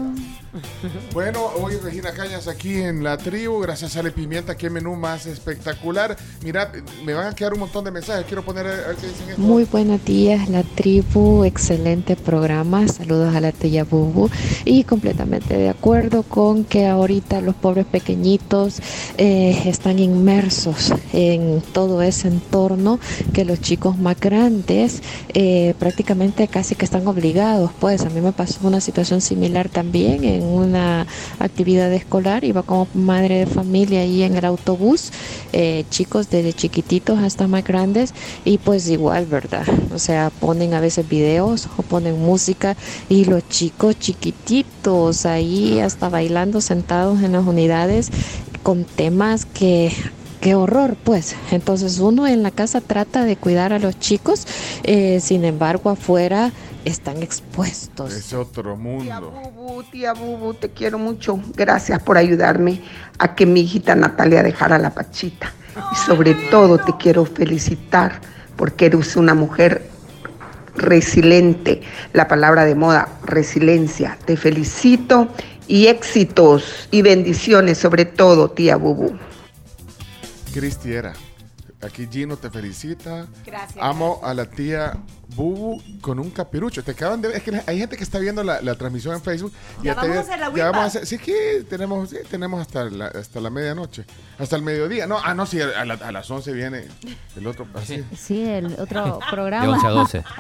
Bueno, hoy Regina Cañas aquí en la tribu, gracias a Sal y Pimienta, qué menú más espectacular. Mirad, me van a quedar un montón de mensajes, quiero poner a ver qué dicen esto. Muy buenos días, la tribu, excelente programa, saludos a la tía Bubu y completamente de acuerdo con que ahorita los pobres pequeñitos eh, están inmersos en todo ese entorno que los chicos más grandes eh, prácticamente casi que están obligados, pues a mí me pasó una situación similar también en una actividad escolar, iba como madre de familia ahí en el autobús, eh, chicos desde chiquititos hasta más grandes y pues igual, ¿verdad? O sea, ponen a veces videos o ponen música y los chicos chiquititos ahí hasta bailando sentados en las unidades con temas que Qué horror, pues. Entonces uno en la casa trata de cuidar a los chicos, eh, sin embargo afuera están expuestos. Es otro Tía mundo. Bubu, tía Bubu, te quiero mucho. Gracias por ayudarme a que mi hijita Natalia dejara la pachita. Y sobre todo te quiero felicitar porque eres una mujer resiliente. La palabra de moda, resiliencia. Te felicito y éxitos y bendiciones sobre todo, tía Bubu. Cristi era. Aquí Gino te felicita. Gracias. Amo a la tía Bubu con un capirucho. Te acaban de Es que hay gente que está viendo la, la transmisión en Facebook. Ya te- vamos a hacer la ya vamos a hacer- Sí, que tenemos, sí, tenemos hasta la, hasta la medianoche. Hasta el mediodía. No, ah, no, sí, a, la- a las 11 viene el otro. así. Sí, el otro De programa. 11 a 12.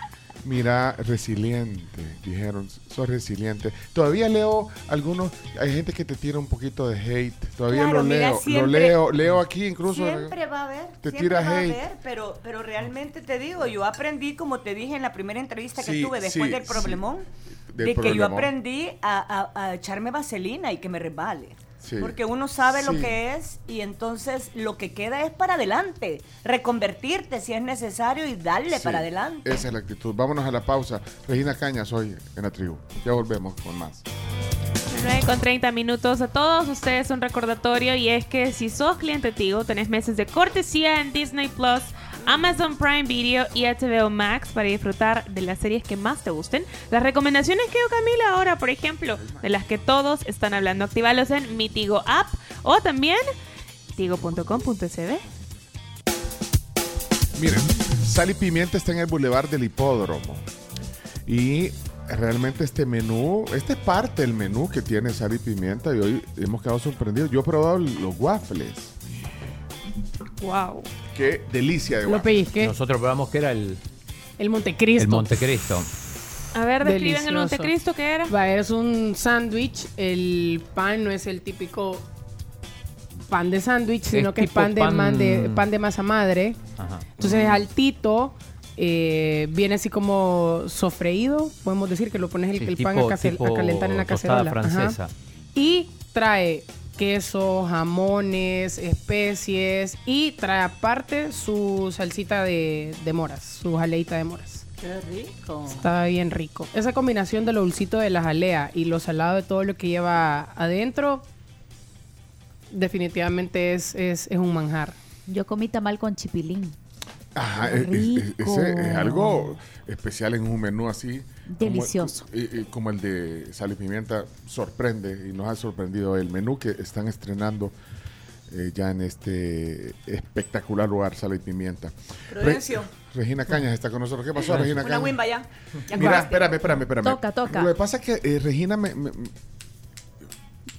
Mira, resiliente, dijeron, sos resiliente. Todavía leo algunos, hay gente que te tira un poquito de hate, todavía Claro, lo mira, leo, lo leo, leo aquí incluso. Siempre va a haber. Te siempre tira va a hate. haber, pero, pero realmente te digo, yo aprendí, como te dije en la primera entrevista que Sí, tuve después sí, del sí. problemón, Del de que yo aprendí a, a- a echarme vaselina y que me resbale. Sí. Porque uno sabe lo Sí. que es y entonces lo que queda es para adelante, reconvertirte si es necesario y darle Sí, para adelante. Esa es la actitud. Vámonos a la pausa. Regina Cañas hoy en la tribu. Ya volvemos con más. 9 con 30 minutos a todos ustedes un recordatorio y es que si sos cliente Tigo tenés meses de cortesía en Disney Plus Amazon Prime Video y HBO Max para disfrutar de las series que más te gusten. Las recomendaciones que dio Camila ahora, por ejemplo, de las que todos están hablando, activalos en mi Tigo App o también tigo.com.sb. Miren, Sal y Pimienta está en el Boulevard del Hipódromo. Y realmente este menú, este es parte del menú que tiene Sal y Pimienta y hoy hemos quedado sorprendidos. Yo he probado los waffles. Wow. Qué delicia de Lo pellizqué. Nosotros probamos que era el, El Montecristo. el Montecristo. A ver, describen el Delicioso. Montecristo que era. Va, es un sándwich. El pan no es el típico pan de sándwich, sino que es tipo pan de, pan- man de, pan de masa madre. Ajá. Entonces es altito. eh, viene así como sofreído. Podemos decir que lo pones el, Sí, el tipo- pan a, case- a tipo calentar en la tostada cacerola. Ajá. francesa. Y trae queso, jamones, especies y trae aparte su salsita de, de moras, su jaleita de moras. Qué rico. Está bien rico. Esa combinación de lo dulcito de la jalea y lo salado de todo lo que lleva adentro, definitivamente es, es, es un manjar. Yo comí tamal con chipilín. Ajá, es, es- es- Rico. ese es algo especial en un menú así. como- Delicioso. eh, Como, el de Sal y Pimienta, sorprende y nos ha sorprendido el menú que están estrenando eh, ya en este espectacular lugar, Sal y Pimienta. Re- Prudencio. Regina Cañas está con nosotros. ¿Qué pasó, Regina Una Cañas? wimba ya. Ya Mira, espérame, espérame, espérame. Toca, toca. Lo que pasa es que eh, Regina me, me-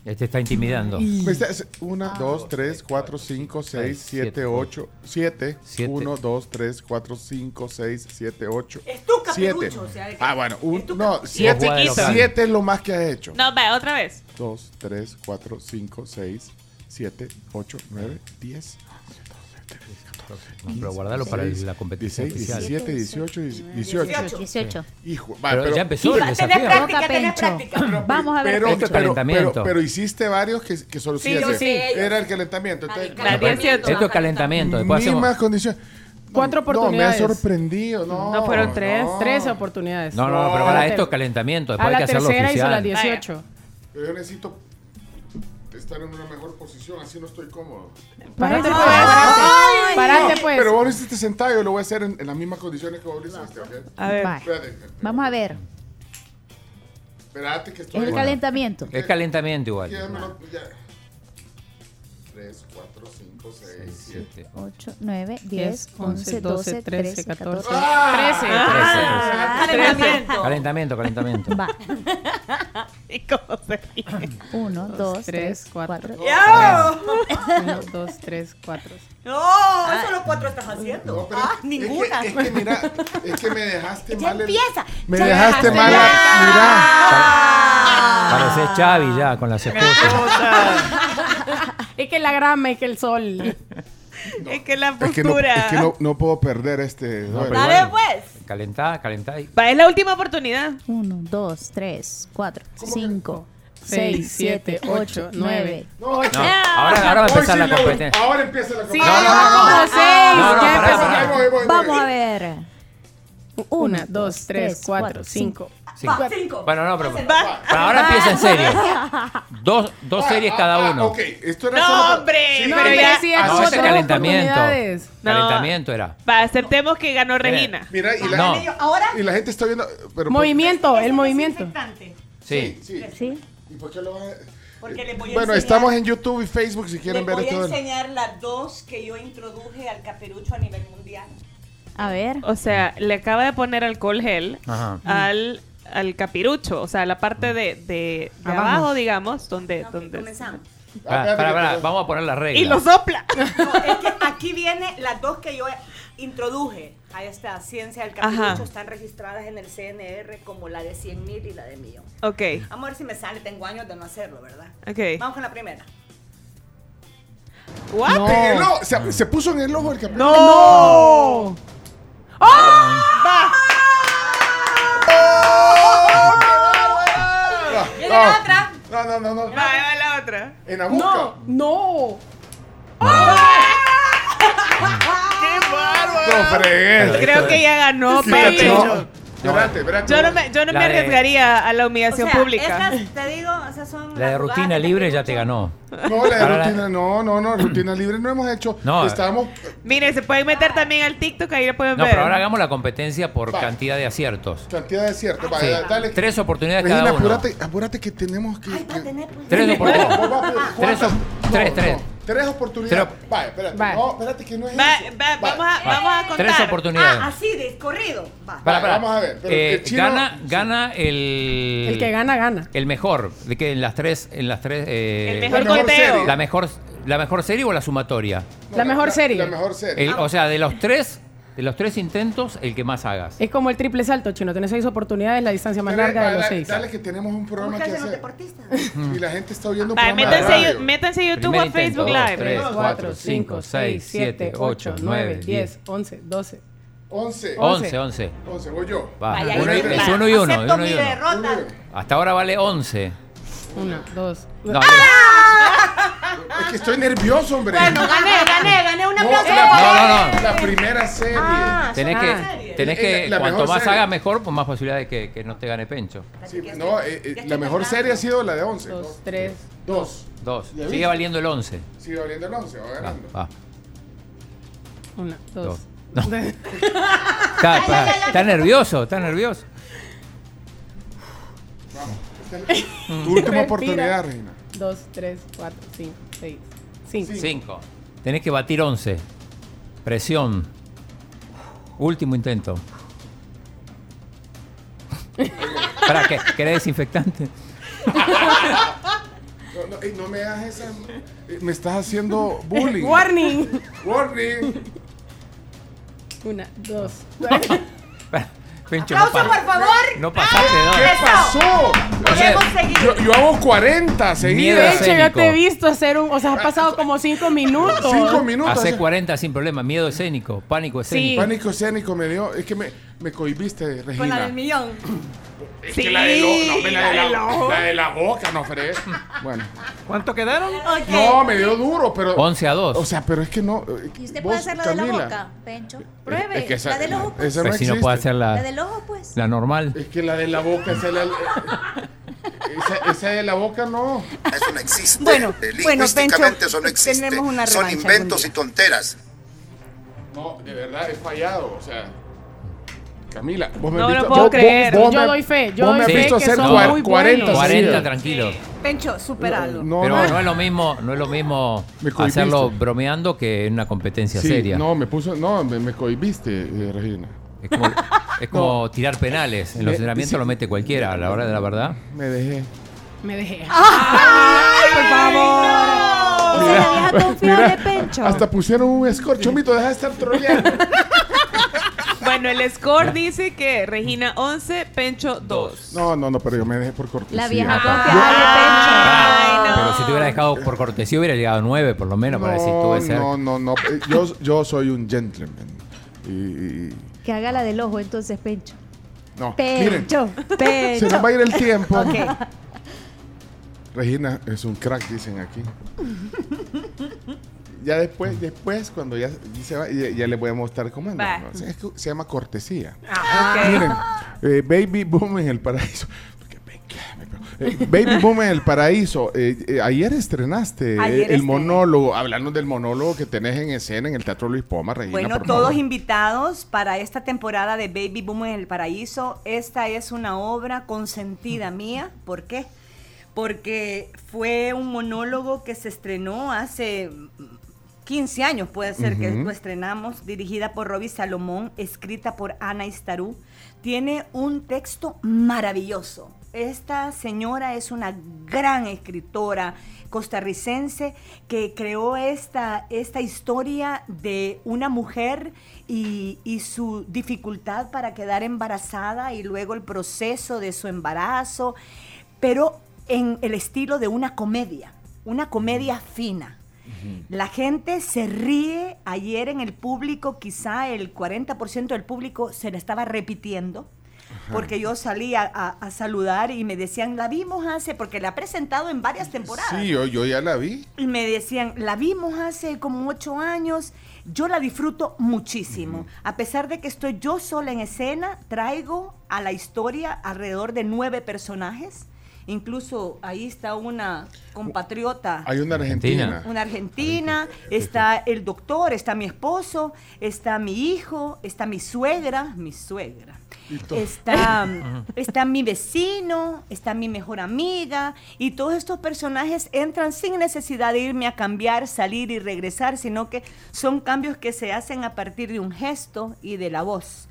Este está intimidando. me está- es- Una, dos, tres, cuatro, cinco, seis, siete, ocho, siete. Uno, dos, tres, cuatro, cinco, seis, siete, ocho. Es tu Siete. o sea, Ah, bueno, un, no, siete, siete es lo más que ha hecho. No, va, otra vez. Dos, tres, cuatro, cinco, seis, siete, ocho, nueve, diez, pero guardalo para la competición 16, especial. 17, 18, 18. 18. Hijo, va, Pero, pero, ya empezó el Tenés práctica, tenés. Vamos a ver. pero, pero- calentamiento. pero- pero hiciste varios que, que solo Sí. Era el calentamiento. Entonces, La La 18. Esto es calentamiento. Después mismas hacemos. condiciones. Cuatro No, me ha oportunidades. sorprendido. No, No, fueron tres. no. Tres oportunidades. No, no, no, pero para esto es calentamiento. Después A hay la que hacerlo tercera hizo las oficial. 18. Pero yo necesito estar en una mejor posición, así no estoy cómodo. Parate, pues. Ay. Parate, Parate, pues. Pero vos lo hiciste sentado, yo lo voy a hacer en, en las mismas condiciones que vos lo hiciste, ¿ok? A ver. Va. Espérate, Vamos a ver. espérate que Es estoy... el calentamiento. Es calentamiento igual. Quédamelo, ya. 3, 4, 5, 6, 7. Siete. 8, 9, 10, 10, 11, 12, 13, 14. 14. ¡Ah! 13. Calentamiento. Calentamiento, calentamiento. Va. ¿Y cómo se ríe? 1, 2, 3, tres, 4. cuatro. ¡Ya! 1, 2, 3, 4. No, eso los cuatro estás haciendo. No, ah, es ninguna. que, es que mira, es que me dejaste ya mal. el- empieza. me Ya dejaste empieza. mal. Ah. Pareces Chavi ya con las excusas. Es que la grama, es que el sol. Es que la Mira, es que no, postura. es que no, no puedo perder este. Dale, igual, pues. Calentá, calentá. Va, es la última oportunidad. 1, 2, 3, 4, 5, 6, 6, 7, 7, 8, 9. No, ahora, ahora va a empezar la competencia. Ahora empieza la Sí, competencia. no, no, no, No. Vamos a ver. 1, 2, 3, 4, 5. Cinco. Va, cinco. Bueno, no, pero, pero ahora empieza en serio. Dos, dos series Ah, cada ah, uno. ok, esto era No, solo para- hombre, Sí, No, pero ya- sí, es No, ese tres calentamiento. oportunidades. No. Calentamiento era. Va, aceptemos que ganó Regina. Mira, y la, No. Ahora, y la gente está viendo. Pero Movimiento, el movimiento. desinfectante, Sí. Sí. ¿Sí? ¿Y por qué lo vas a- Porque les voy a Bueno, enseñar- estamos en YouTube y Facebook si quieren Les ver voy esto. a enseñar las dos que yo introduje al caperucho a nivel mundial. A ver. O sea, le acaba de poner alcohol gel Ajá. al, al capirucho. O sea, la parte de, de, de Abajo. abajo, digamos, donde... Donde comenzamos. Para, para, para, vamos a poner la regla. y lo sopla. No, es que aquí viene las dos que yo introduje a esta ciencia del caperucho. Ajá. Están registradas en el CNR como la de 100 mil y la de millón. ok, Vamos a ver si me sale. Tengo años de no hacerlo, ¿verdad? ok. Vamos con la primera. ¿What? En el ojo, se, se puso en el ojo el capítulo. ¡No! ¡Viene la otra! No, no, no, no. Va, va la otra. En la boca. No. ¡Qué bárbaro! No fregues. Creo que ya ganó, Sí, Pepe. no. Yo no me, yo no me de- arriesgaría a la O humillación sea, pública. te digo, esas son La de rutina libre ya te ganó. No, la de la- rutina, no, no, no, rutina libre no hemos hecho. No. Estábamos Mire, se pueden meter también al TikTok, ahí lo pueden No, ver. pero ahora hagamos la competencia por cantidad de aciertos. Cantidad de cierto. Sí. Tres oportunidades Regina, cada uno. apúrate, apúrate que tenemos que. que- Tres oportunidades. Vos vas, pues, Tres, ¿cuántas? op- tres, tres. Tres oportunidades. Tres Vaya, espérate. Va. No, espérate que no es Va- eso. va- vamos, a, Va. vamos a contar. Tres oportunidades. Ah, así de corrido. Va. Para, para. vamos a ver, pero Eh, el chino- gana, gana el. El que gana, gana. El mejor. De que en las tres, en las tres. eh, El mejor La mejor conteo. serie. la mejor, la mejor serie o la sumatoria. La mejor serie. La mejor serie. El- o sea, de los tres, de los tres intentos, el que más hagas. Es como el triple salto, chino. Tenés seis oportunidades, la distancia más Dale, larga de los seis. Dale que tenemos un programa que hacer. deportistas. Y la gente está oyendo un Va, programa de métanse, métanse a YouTube Primer o intento, Facebook dos, Live. tres. 4, cuatro, 5, cinco, 6, seis, 7, siete, 8, ocho, 9, nueve, 10, 11, 12. 11. 11, 11. 11, voy yo. Va. Vaya, Uno es uno y uno. Acepto uno y mi uno. derrota. Hasta ahora vale 11. Una, dos. No, Es que estoy nervioso, hombre. Bueno, gané, gané, gané un No, aplauso. la, No, no, no. la primera serie. Ah, Tenés Ah. que, tenés que La cuanto mejor más serie. hagas mejor, pues más posibilidad de que, que no te gane Pencho. Sí, no, eh, eh, la mejor serie ha sido la de 11. 2, 3. Dos. Dos. ¿Ya Sigue valiendo el 11. Sigue valiendo el 11, va Va, ganando. va. Una, dos. Dos. No. Está, está- está nervioso, está nervioso. Tu última Respira. oportunidad, Regina. 2, 3, 4, 5, 6, 5. 5. Tenés que batir 11. Presión. Último intento. ¿Para qué? ¿Querés desinfectante? No, no, ey, no me hagas esa. Me estás haciendo bullying. Warning. Warning. Una, dos. Pencho, Aplauso, pa- por favor. no pasaste dos. ¿Qué pasó? Podemos seguir. Yo, yo hago 40 Miedo seguidas. Pencho, yo te he visto hacer un. O sea, has pasado como 5 minutos. Cinco minutos. Hace 40 sin problema. Miedo escénico, pánico Sí. escénico. Pánico escénico me dio. Es que me, me cohibiste, Regina. Con la del millón. Es que la del ojo, no, me la, de la, la de la boca, no, Fred. Bueno. ¿Cuánto quedaron? No, me dio duro, pero. 11 a 2. O sea, pero es que no. eh, ¿Y usted vos, puede hacer la de la boca, Pencho? Pruebe. Es que esa, la del ojo, pues. esa no Pero si no puede hacer La la, del ojo, pues. la normal. Es que la de la boca, esa, es la, esa, esa de la boca no. Eso no existe. Bueno, Eh, bueno, Pencho, eso no existe. tenemos una Son inventos y tonteras. No, de verdad he fallado. O sea. Camila, vos me No has lo puedo creer. vos Yo me- doy fe, yo vos doy me has fe visto que hacer son cua- muy 40 buenos. 40, seguidas. tranquilo. Pencho, superalo. No, Pero no, no es lo mismo, no es lo mismo Me cohibiste. hacerlo bromeando que en una competencia Sí, seria. No, me puso. No, me, me cohibiste, eh, Regina. Es como, es como tirar penales. En los entrenamientos sí. lo mete cualquiera a la hora de la verdad. Me dejé. Me dejé. por favor. Esa vieja confiable, Mira, Pencho. hasta pusieron un escorchomito, deja de estar troleando. Bueno, el score dice que Regina 11, Pencho 2. No, no, no, pero yo me dejé por cortesía. La vieja Ah. confiable, Ay, no. Pero si te hubiera dejado por cortesía, hubiera llegado a 9 por lo menos para decir tuve cerca. no, no, no. eh, Yo, yo soy un gentleman. Y, y- Pencho. Que haga la del ojo, entonces, Pencho. no, miren, Pencho. se Pencho. nos va a ir el tiempo. Ok. Regina es un crack, dicen aquí. Ya después, después cuando ya, ya se va, ya, voy a mostrar cómo anda. Se llama cortesía. Ah, ok. Miren, eh, Baby Boom en el Paraíso. Eh, Baby Boom en el Paraíso. eh, eh, ayer estrenaste Ayer el estrené. monólogo, hablando del monólogo que tenés en escena en el Teatro Luis Poma, Regina. Bueno, por todos favor. invitados para esta temporada de Baby Boom en el Paraíso. Esta es una obra consentida mía. ¿Por qué? Porque fue un monólogo que se estrenó hace 15 años, puede ser que lo estrenamos, dirigida por Robbie Salomón, escrita por Ana Istarú. Tiene un texto maravilloso. Esta señora es una gran escritora costarricense que creó esta, esta historia de una mujer y, y su dificultad para quedar embarazada y luego el proceso de su embarazo, pero en el estilo de una comedia, una comedia fina. La gente se ríe. Ayer en el público, quizá el 40% del público se le estaba repitiendo. Porque yo salí a, a- a saludar y me decían, la vimos hace, porque la ha presentado en varias temporadas. Sí, yo, yo ya la vi. Y me decían, la vimos hace como ocho años, yo la disfruto muchísimo. A pesar de que estoy yo sola en escena, traigo a la historia alrededor de nueve personajes, incluso ahí está una compatriota. Hay una argentina. Una argentina, está el doctor, está mi esposo, está mi hijo, está mi suegra, mi suegra. Está, está mi vecino, está mi mejor amiga y todos estos personajes entran sin necesidad de irme a cambiar, salir y regresar, sino que son cambios que se hacen a partir de un gesto y de la voz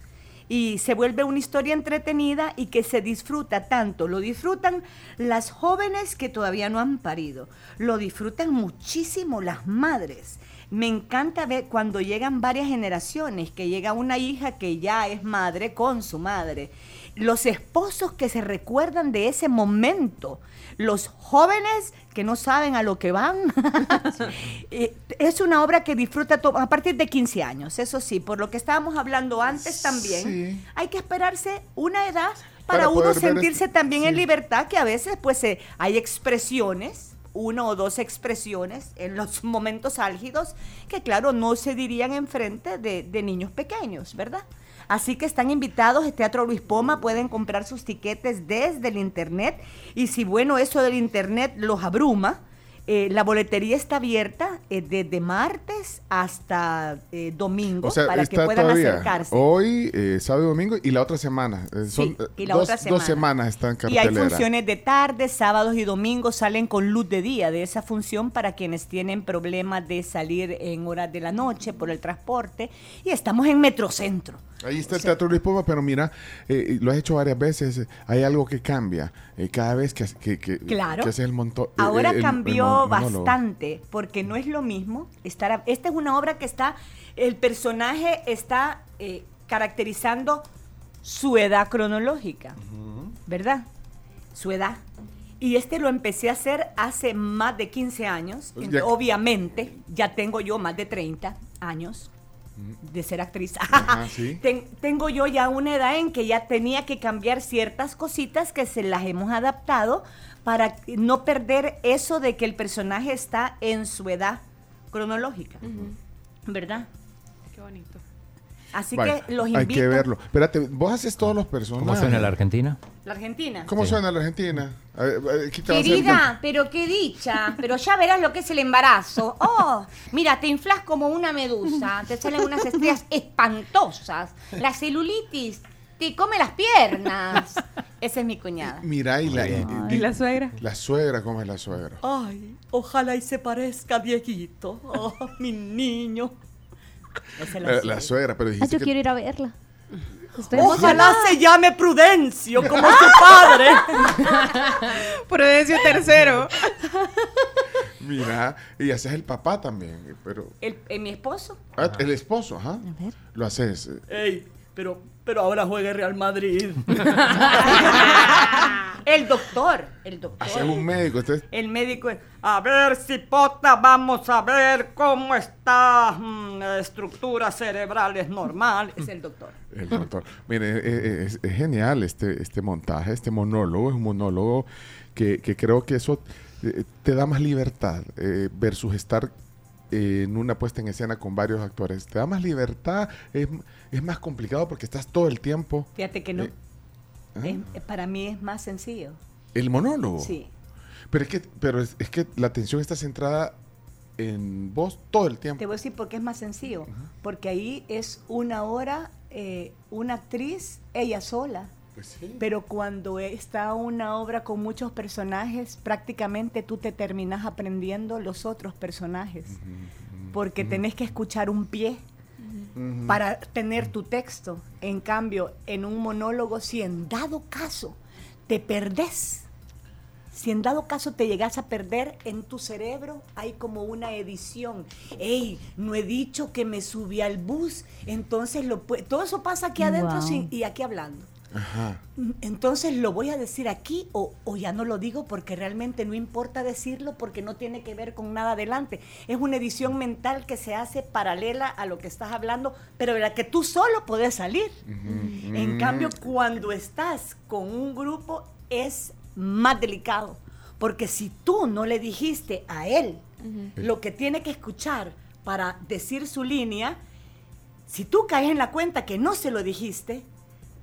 y se vuelve una historia entretenida y que se disfruta tanto. Lo disfrutan las jóvenes que todavía no han parido, lo disfrutan muchísimo las madres. Me encanta ver cuando llegan varias generaciones, que llega una hija que ya es madre con su madre, los esposos que se recuerdan de ese momento, los jóvenes que no saben a lo que van. Eh, es una obra que disfruta a partir de 15 años, eso sí, por lo que estábamos hablando antes también. Sí. Hay que esperarse una edad para, Para uno sentirse este- también en libertad, que a veces pues eh, hay expresiones, una o dos expresiones en los momentos álgidos que claro no se dirían enfrente de, de niños pequeños, ¿verdad? Así que están invitados, el Teatro Luis Poma, pueden comprar sus tiquetes desde el internet. Y si bueno eso del internet los abruma, eh, la boletería está abierta eh, desde martes hasta eh, domingo O sea, para que puedan todavía acercarse. Hoy, eh, sábado y domingo y la otra semana. Son Sí, y la dos, otra dos semana. semanas están en Y hay cartelera. funciones de tarde, sábados y domingos salen con luz de día de esa función para quienes tienen problemas de salir en horas de la noche por el transporte. Y estamos en Metrocentro. Ahí está el Teatro Luis Poma, pero mira, eh, lo has hecho varias veces, hay algo que cambia cada vez que, que, que, Claro. que haces el montón. Ahora cambió bastante porque no es lo mismo estar. a- esta es una obra que está, el personaje está eh, caracterizando su edad cronológica, ¿verdad? Su edad. Y este lo empecé a hacer hace más de 15 años. Pues ya- Obviamente, ya tengo yo más de 30 años de ser actriz. Ajá, sí. Ten- tengo yo ya una edad en que ya tenía que cambiar ciertas cositas que se las hemos adaptado para no perder eso de que el personaje está en su edad cronológica. ¿Verdad? Qué bonito. Así que los Hay invito. que verlo. Espérate, vos haces todos los personajes. ¿Cómo suena la Argentina? La Argentina. ¿Cómo Sí. suena la Argentina? A ver, a Querida, pero qué dicha, pero ya verás lo que es el embarazo. Oh, mira, te inflas como una medusa, te salen unas estrellas espantosas, la celulitis te come las piernas. Esa es mi cuñada. Mira, y la, y- ¿Y la suegra? la suegra, ¿cómo es la suegra? Ay, ojalá y se parezca a Dieguito. Oh, mi niño. La, la suegra. pero Ah, dijiste yo que... quiero ir a verla. Estoy Ojalá se llame Prudencio como su padre. Prudencio tercero. Mira, y haces el papá también, pero... El, eh, mi esposo. Ah, el esposo, ajá. Lo haces. eh, Ey, pero, pero ahora juega el Real Madrid. el doctor, el doctor. Haces un médico. Este, El médico, es, a ver, cipota, vamos a ver cómo está mm, la estructura cerebral, es normal. Es el doctor. El doctor. Mire, eh, eh, es, es genial este, este montaje, este monólogo. Es un monólogo que, que creo que eso eh, te da más libertad eh, versus estar eh, en una puesta en escena con varios actores. Te da más libertad, es, es más complicado porque estás todo el tiempo. Fíjate que no. Eh, ¿ah? es- eh, para mí es más sencillo. El monólogo. Sí. Pero es que, pero es, es que la atención está centrada en vos todo el tiempo. Te voy a decir por qué es más sencillo. Porque ahí es una hora, eh, una actriz, ella sola. Pues sí. Pero cuando está una obra con muchos personajes, prácticamente tú te terminas aprendiendo los otros personajes. Porque tenés que escuchar un pie Para tener tu texto. En cambio, en un monólogo, si en dado caso te perdés, si en dado caso te llegas a perder en tu cerebro, hay como una edición. Ey, no he dicho que me subí al bus, entonces lo todo eso pasa aquí adentro Wow. sin- y aquí hablando. Ajá. Entonces lo voy a decir aquí o, o ya no lo digo porque realmente no importa decirlo porque no tiene que ver con nada adelante. Es una edición mental que se hace paralela a lo que estás hablando, pero de la que tú solo puedes salir. En Mm. cambio, cuando estás con un grupo es más delicado, porque si tú no le dijiste a él lo que tiene que escuchar para decir su línea, si tú caes en la cuenta que no se lo dijiste,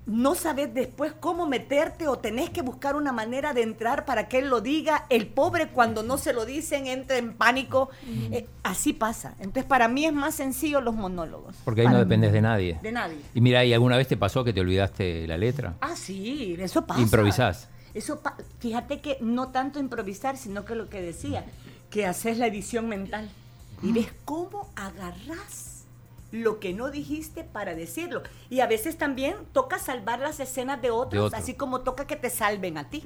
no sabes después cómo meterte o tenés que buscar una manera de entrar para que él lo diga. El pobre cuando no se lo dicen entra en pánico. Eh, así pasa. Entonces para mí es más sencillo los monólogos. Porque ahí no dependes de nadie. De nadie. Y mira, ¿y alguna vez te pasó que te olvidaste la letra? Ah, sí, eso pasa. Improvisás. Eso pa- fíjate que no tanto improvisar, sino que lo que decía, que haces la edición mental y ves cómo agarras lo que no dijiste para decirlo. Y a veces también toca salvar las escenas de otros, otro. así como toca que te salven a ti.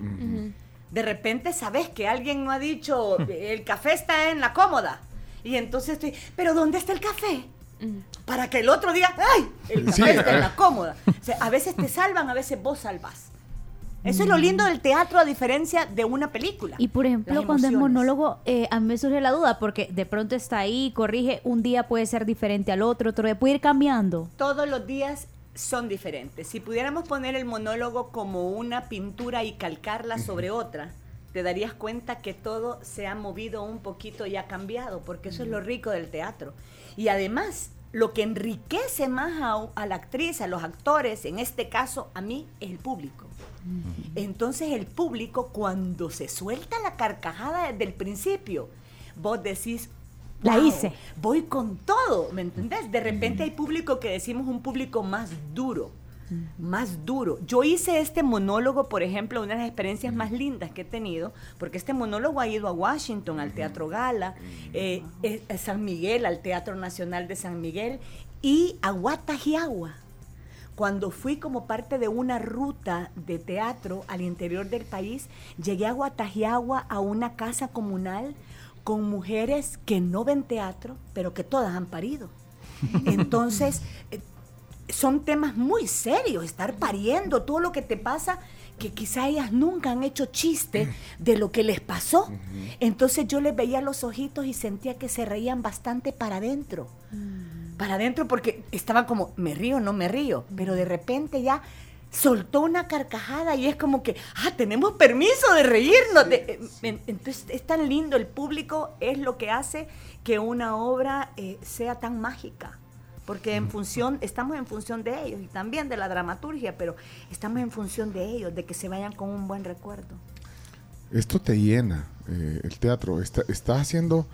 De repente sabes que alguien no ha dicho, el café está en la cómoda. Y entonces estoy, pero ¿dónde está el café? Para que el otro diga, ¡ay! El café Sí, está en ah. la cómoda. O sea, a veces te salvan, a veces vos salvas. Eso es lo lindo del teatro a diferencia de una película. Y por ejemplo, cuando es monólogo, eh, a mí me surge la duda, porque de pronto está ahí, corrige, un día puede ser diferente al otro, otro día puede ir cambiando. Todos los días son diferentes. Si pudiéramos poner el monólogo como una pintura y calcarla sobre otra, te darías cuenta que todo se ha movido un poquito y ha cambiado, porque eso es lo rico del teatro. Y además, lo que enriquece más a, a la actriz, a los actores, en este caso a mí, es el público. Entonces el público cuando se suelta la carcajada desde el principio, vos decís, La "Wow, hice". Voy con todo, ¿me entendés? De repente hay público que decimos un público más duro, más duro. Yo hice este monólogo, por ejemplo, una de las experiencias más lindas que he tenido, porque este monólogo ha ido a Washington, al Teatro Gala, eh, eh, a San Miguel, al Teatro Nacional de San Miguel, y a Guatajiagua cuando fui como parte de una ruta de teatro al interior del país, llegué a Guatajiagua a una casa comunal con mujeres que no ven teatro, pero que todas han parido. Entonces, eh, son temas muy serios, estar pariendo, todo lo que te pasa, que quizá ellas nunca han hecho chiste de lo que les pasó. Entonces yo les veía los ojitos y sentía que se reían bastante para adentro para adentro porque estaban como, me río, no me río, pero de repente ya soltó una carcajada y es como que, ah, tenemos permiso de reírnos. de- eh, en- entonces es tan lindo, el público es lo que hace que una obra eh, sea tan mágica. Porque en función, estamos en función de ellos y también de la dramaturgia, pero estamos en función de ellos, de que se vayan con un buen recuerdo. Esto te llena, eh, el teatro. Está- ¿Estás haciendo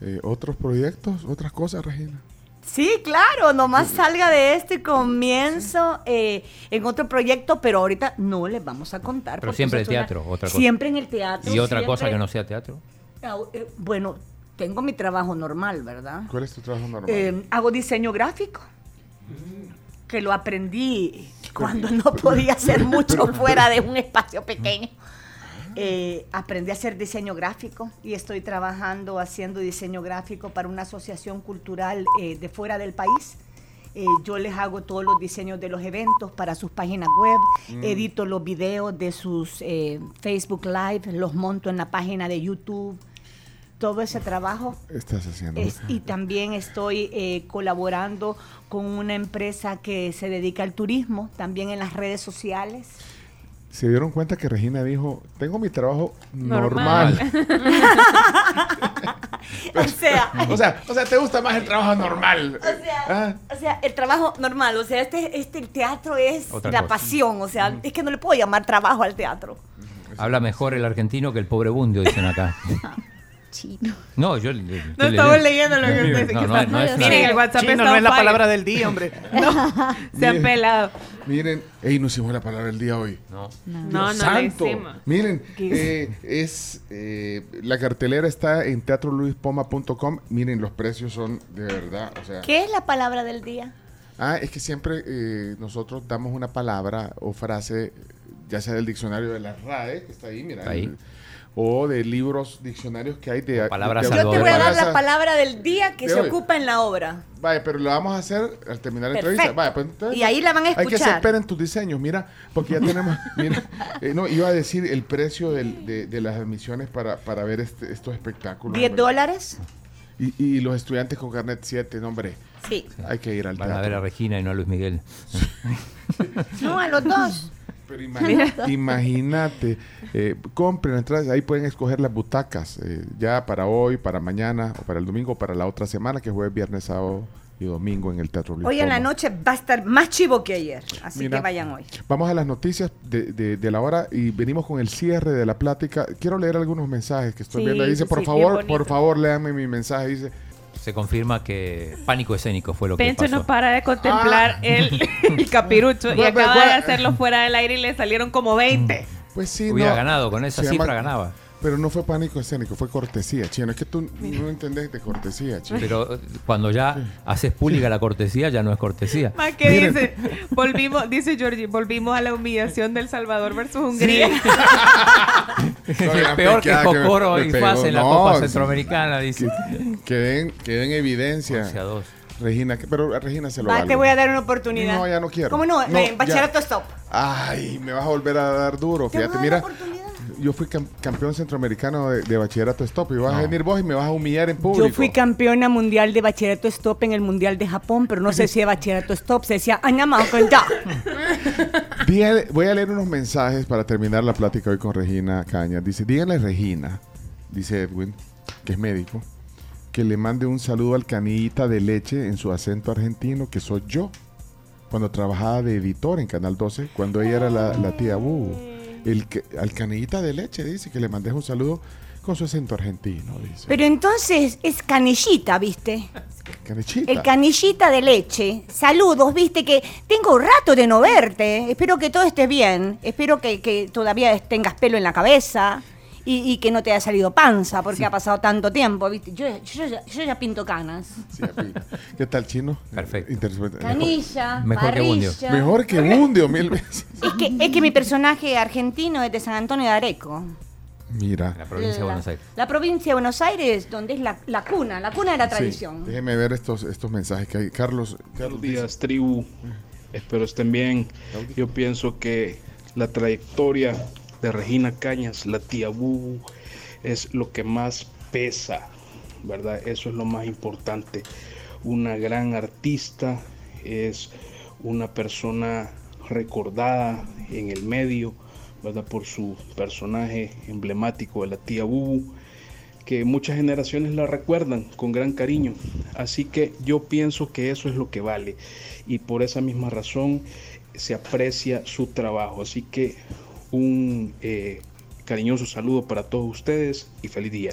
eh, otros proyectos, otras cosas, Regina? Sí, claro, nomás salga de esto y comienzo eh, en otro proyecto, pero ahorita no les vamos a contar. Pero siempre el una- teatro, otra cosa. Siempre en el teatro. ¿Y otra cosa que no sea teatro? Eh, Bueno, tengo mi trabajo normal, ¿verdad? ¿Cuál es tu trabajo normal? Eh, hago diseño gráfico, que lo aprendí cuando no podía hacer mucho fuera de un espacio pequeño. Eh, aprendí a hacer diseño gráfico y estoy trabajando haciendo diseño gráfico para una asociación cultural eh, de fuera del país. Eh, yo les hago todos los diseños de los eventos para sus páginas web, Mm. edito los videos de sus eh, Facebook Live, los monto en la página de YouTube. Todo ese trabajo Estás haciendo. es- y también estoy eh, colaborando con una empresa que se dedica al turismo, también en las redes sociales. Se dieron cuenta que Regina dijo, tengo mi trabajo normal. o sea, o sea, o sea, te gusta más el trabajo normal. o sea, Ah. o sea, el trabajo normal, o sea, este, este el teatro es Otra la cosa. pasión, o sea, es que no le puedo llamar trabajo al teatro. Habla mejor el argentino que el pobre bundio, dicen acá. Chino. No, yo... le- le- No estamos le- leyendo lo que No, usted no, Miren, el WhatsApp Chino, está no es la fire. palabra del día, hombre. Se han pelado. Miren, ey, no hicimos la palabra del día hoy. No. No, Dios no la santo. Miren, ¿Qué eh, es eh, la cartelera está en teatroluispoma.com. Miren, los precios son de verdad, o sea. ¿Qué es la palabra del día? Ah, es que siempre eh, nosotros damos una palabra o frase, ya sea del diccionario de la RAE, que está ahí, mira, Está ahí. el- o de libros, diccionarios que hay de... Palabras de- Yo te voy a dar palabras- la palabra del día que de se hoy. ocupa en la obra. Vaya, pero lo vamos a hacer al terminar la entrevista. Vaya, pues, entonces, Y ahí la van a Hay que escuchar. hacer pera en tus diseños, mira, porque ya tenemos, mira, eh, no, iba a decir el precio del- de, de las admisiones para, para ver este- estos espectáculos. ¿10 hombre. dólares? Y, y los estudiantes con carnet 7, no, hombre, Sí. hay que ir al Van a ver a teatro. Regina y no a Luis Miguel. No, a los dos. Pero imagínate, eh, compren entradas, ahí pueden escoger las butacas, eh, ya para hoy, para mañana, o para el domingo, o para la otra semana, que es jueves, viernes, sábado y domingo en el Teatro Hoy en la noche va a estar más chivo que ayer, así Mira. que vayan hoy. Vamos a las noticias de, de- de la hora y venimos con el cierre de la plática. Quiero leer algunos mensajes que estoy Sí, viendo. Dice, por sí, favor, por favor, léame mi mensaje. Dice, Se confirma que pánico escénico fue lo que Pencho pasó. no para de contemplar el, el capirucho y acaba de hacerlo fuera del aire y le salieron como 20. pues sí, Hubiera no. ganado, con esa Se cifra llama- ganaba. Pero no fue pánico escénico, fue cortesía, chino. Es que tú no entendés de cortesía, chino. Pero eh, cuando ya haces pública la cortesía, ya no es cortesía. Más que dice, volvimos, dice Georgie, volvimos a la humillación del Salvador versus Hungría. Peor que me y. Faz en la No, Copa. Centroamericana, dice. Que den, que den evidencia. 11 a 2. Regina, pero a Regina se lo Va, valgo. te voy a dar una oportunidad. No, ya no quiero. ¿Cómo no? No, Ven, ya. bachillerato stop. Ay, me vas a volver a dar duro. Fíjate, mira. Yo fui cam- campeón centroamericano de, de bachillerato stop y vas a venir vos y me vas a humillar en público. Yo fui campeona mundial de bachillerato stop en el mundial de Japón, pero no se decía bachillerato stop, se decía Añama ya. Dígale- voy a leer unos mensajes para terminar la plática hoy con Regina Cañas. Dice, díganle a Regina, dice Edwin, que es médico, que le mande un saludo al canillita de leche en su acento argentino, que soy yo, cuando trabajaba de editor en Canal 12, cuando ella era la, la tía Bu. El que, al canillita de leche dice que le mandes un saludo con su acento argentino, dice. Pero entonces es canillita, ¿viste? Canillita. El canillita de leche. Saludos, viste que tengo un rato de no verte. Espero que todo esté bien. Espero que, que todavía tengas pelo en la cabeza. Y, y que no te haya salido panza porque ha pasado tanto tiempo, ¿viste? Yo, yo ya- yo ya pinto canas. Sí, ¿Qué tal, chino? Perfecto. Interpreta- Canilla, Mejor que Bundio. Mejor que Bundio, mil veces. Es que, es que mi personaje argentino es de San Antonio de Areco. Mira. La provincia de Buenos Aires. La provincia de Buenos Aires, donde es la, la cuna, la cuna de la tradición. Sí, déjeme ver estos, estos mensajes que hay. Carlos, Carlos días, tribu. Espero estén bien. Yo pienso que la trayectoria de Regina Cañas, la tía Bubu, es lo que más pesa, ¿verdad? Eso es lo más importante. Una gran artista, es una persona recordada en el medio, ¿verdad? Por su personaje emblemático de la tía Bubu que muchas generaciones la recuerdan con gran cariño. Así que yo pienso que eso es lo que vale y por esa misma razón se aprecia su trabajo. Así que un eh, cariñoso saludo para todos ustedes y feliz día.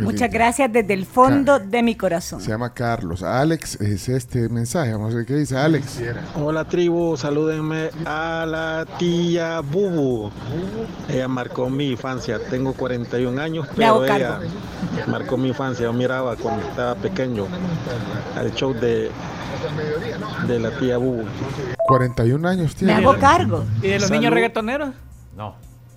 Muchas gracias desde el fondo de mi corazón. Se llama Carlos. Alex es este mensaje. Vamos a ver qué dice Alex. Hola tribu, salúdenme a la tía Bubu. Ella marcó mi infancia, tengo 41 años, Me hago pero ella cargo. marcó mi infancia. Yo miraba cuando estaba pequeño al show de, de la tía Bubu. 41 años tiene. Me hago cargo. ¿Y de los Salud. niños reggaetoneros? No.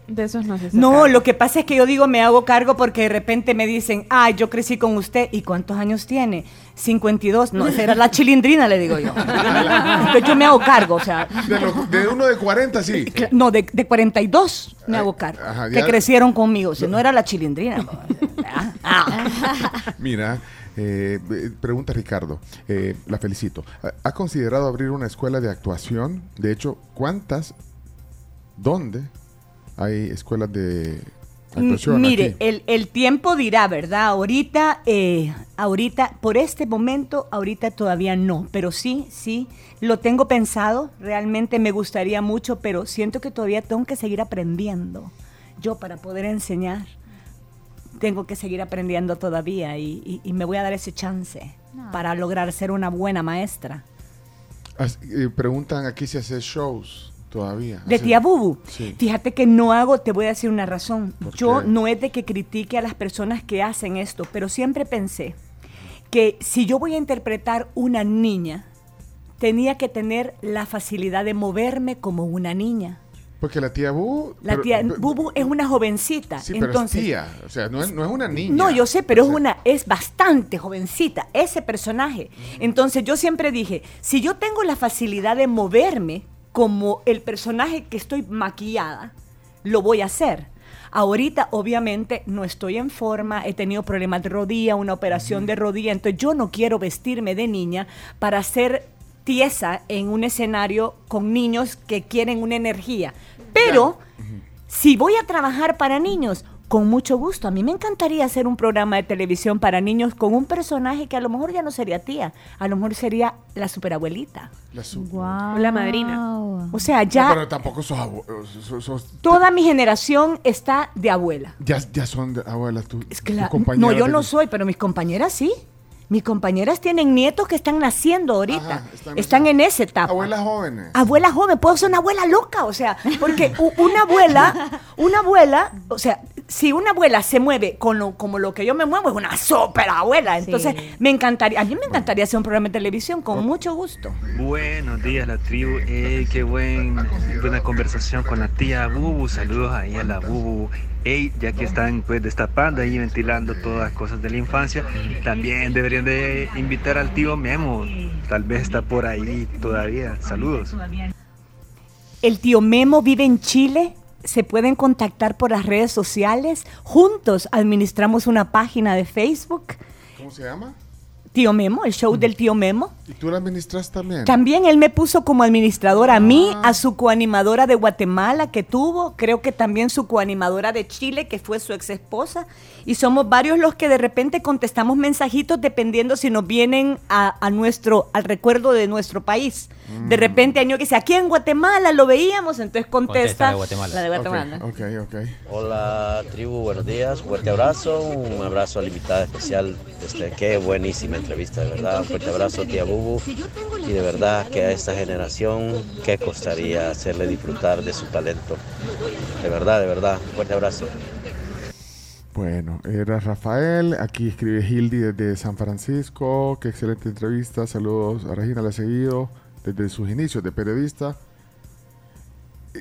De esos no se No, lo que pasa es que yo digo me hago cargo porque de repente me dicen, ah, yo crecí con usted. ¿Y cuántos años tiene? 52. No, esa era la chilindrina, le digo yo. Entonces yo me hago cargo, o sea. De, los- de uno de 40, sí. cl- No, de, de 42 me hago cargo. ajá, que crecieron conmigo. Si no era la chilindrina. Mira, eh, eh, pregunta Ricardo. eh, la felicito. ¿Ha- ¿Ha considerado abrir una escuela de actuación? De hecho, ¿cuántas? ¿Dónde hay escuelas de actuación? Mire, aquí? el, el tiempo dirá, ¿verdad? Ahorita, eh, ahorita, por este momento, ahorita todavía no, pero sí, sí, lo tengo pensado, realmente me gustaría mucho, pero siento que todavía tengo que seguir aprendiendo. Yo para poder enseñar, tengo que seguir aprendiendo todavía y, y- y me voy a dar ese chance para lograr ser una buena maestra. As- eh, preguntan aquí si hace shows todavía. De tía Bubu. Sí. Fíjate que no hago, te voy a decir una razón. ¿Por Yo qué? no es de que critique a las personas que hacen esto, pero siempre pensé que si yo voy a interpretar una niña, tenía que tener la facilidad de moverme como una niña. Porque la tía Bu. La pero- tía Bubu es una jovencita. Sí, pero entonces, es tía. O sea, no es, no es una niña. no, yo sé, pero es una, es bastante jovencita, ese personaje. Entonces yo siempre dije, si yo tengo la facilidad de moverme como el personaje que estoy maquillada, lo voy a hacer. Ahorita, obviamente, no estoy en forma, he tenido problemas de rodilla, una operación de rodilla, entonces yo no quiero vestirme de niña para ser tiesa en un escenario con niños que quieren una energía. Pero si voy a trabajar para niños, con mucho gusto. A mí me encantaría hacer un programa de televisión para niños con un personaje que a lo mejor ya no sería tía, a lo mejor sería la superabuelita. La la madrina. O sea, ya No, pero tampoco sos, sos- sos- toda mi generación está de abuela. ya, ya son de- abuelas tú. Es que la- no, yo de- no soy, pero mis compañeras sí. Mis compañeras tienen nietos que están naciendo ahorita. Ajá, están están, en esa etapa. Abuelas jóvenes. Abuela joven, puedo ser una abuela loca, o sea, porque una abuela, una abuela, o sea, si una abuela se mueve con lo, como lo que yo me muevo, es una super abuela. Entonces, me encantaría, a mí me encantaría hacer un programa de televisión con mucho gusto. Buenos días, la tribu. Ey, qué buen, buena conversación con la tía Bubu. Saludos ahí a la Bubu. Ey, ya que están pues destapando ahí, ventilando todas las cosas de la infancia, también deberían de invitar al tío Memo. Tal vez está por ahí todavía. Saludos. El tío Memo vive en Chile. Se pueden contactar por las redes sociales. Juntos administramos una página de Facebook. ¿Cómo se llama? Tío Memo, el show del tío Memo. ¿Y tú la administras también? También él me puso como administradora a mí, a su coanimadora de Guatemala que tuvo, creo que también su coanimadora de Chile, que fue su ex esposa. Y somos varios los que de repente contestamos mensajitos dependiendo si nos vienen a, a nuestro, al recuerdo de nuestro país. De repente año que dice, aquí en Guatemala lo veíamos, entonces contesta, Contesta la de Guatemala. la de Guatemala. Ok, ok. Hola tribu, buenos días, fuerte abrazo, un abrazo a la invitada especial, este, qué buenísima entrevista, de verdad, fuerte abrazo tía Bubu y de verdad que a esta generación, qué costaría hacerle disfrutar de su talento, de verdad, de verdad, fuerte abrazo. Bueno, era Rafael, aquí escribe Hildy desde San Francisco, qué excelente entrevista, saludos a Regina, la he seguido desde sus inicios de periodista.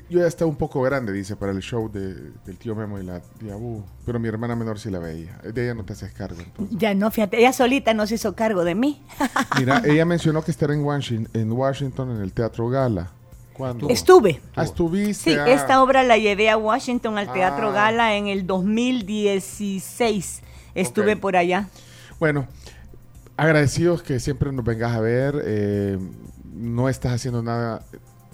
Yo ya estaba un poco grande, dice, para el show de- del tío Memo y la tía Bu, pero mi hermana menor sí la veía. De ella no te haces cargo. entonces. Ya no, fíjate, ella solita no se hizo cargo de mí. Mira, ella mencionó que estará en Washington, en Washington en el Teatro Gala. ¿Cuándo? Estuve. Ah, estuviste. Sí, ah. esta obra la llevé a Washington al Teatro Ah. Gala en el 2016. Estuve por allá. Bueno, agradecidos que siempre nos vengas a ver. eh, no estás haciendo nada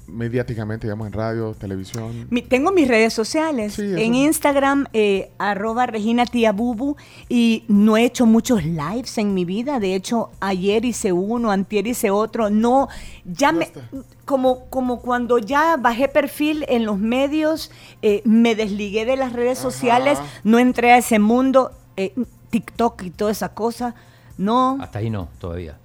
mediáticamente, digamos, en radio, televisión. Mi- tengo mis redes sociales. en Instagram, eh, arroba Regina Tía Bubu. Y no he hecho muchos lives en mi vida. De hecho, ayer hice uno, antier hice otro. No, ya me... Como, como cuando ya bajé perfil en los medios, eh, me desligué de las redes sociales, no entré a ese mundo, eh, TikTok y toda esa cosa. No, Hasta ahí no, todavía.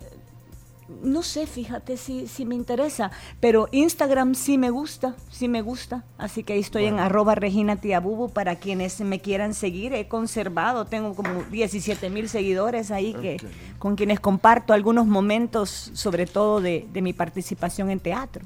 No sé, fíjate si, si me interesa, pero Instagram sí me gusta, sí me gusta, así que ahí estoy en arroba Regina Tiabubu para quienes me quieran seguir, he conservado, tengo como 17 mil seguidores ahí que con quienes comparto algunos momentos, sobre todo de, de mi participación en teatro.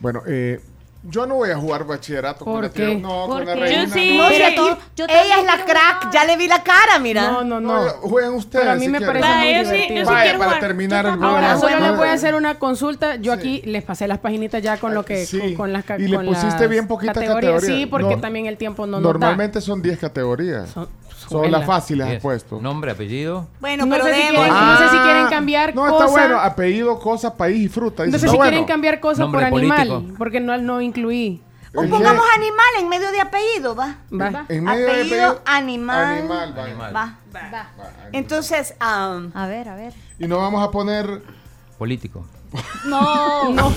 Bueno, eh, yo no voy a jugar bachillerato con ¿Por la tía- qué? No, ¿Por con la qué? reina. Yo sí. no. No, si aquí- ella es la crack, ya le vi la cara, mira. No, no, no. Jueguen ustedes. Pero a mí si me quieren. parece muy divertido. Vaya, para terminar el Ahora, solo les voy a No, hacer una consulta. Yo aquí les pasé las paginitas ya con lo que con, con las Y le con pusiste las bien poquitas categorías. categorías. Sí, porque No- también el tiempo no nos da. Normalmente son 10 categorías. Son, son las fáciles has puesto. Nombre, apellido. Bueno, no pero sé, si quieren, no sé si quieren cambiar Ah, No, cosa. está bueno. Apellido, cosa, país y fruta. No sé si quieren cambiar cosa por animal, porque no, no incluí. O pongamos animal en medio de apellido, va. Va. En medio de apellido, apellido, animal. animal, va. Va. va. Entonces, am, A ver, a ver. Y no vamos a poner. Político. No, no.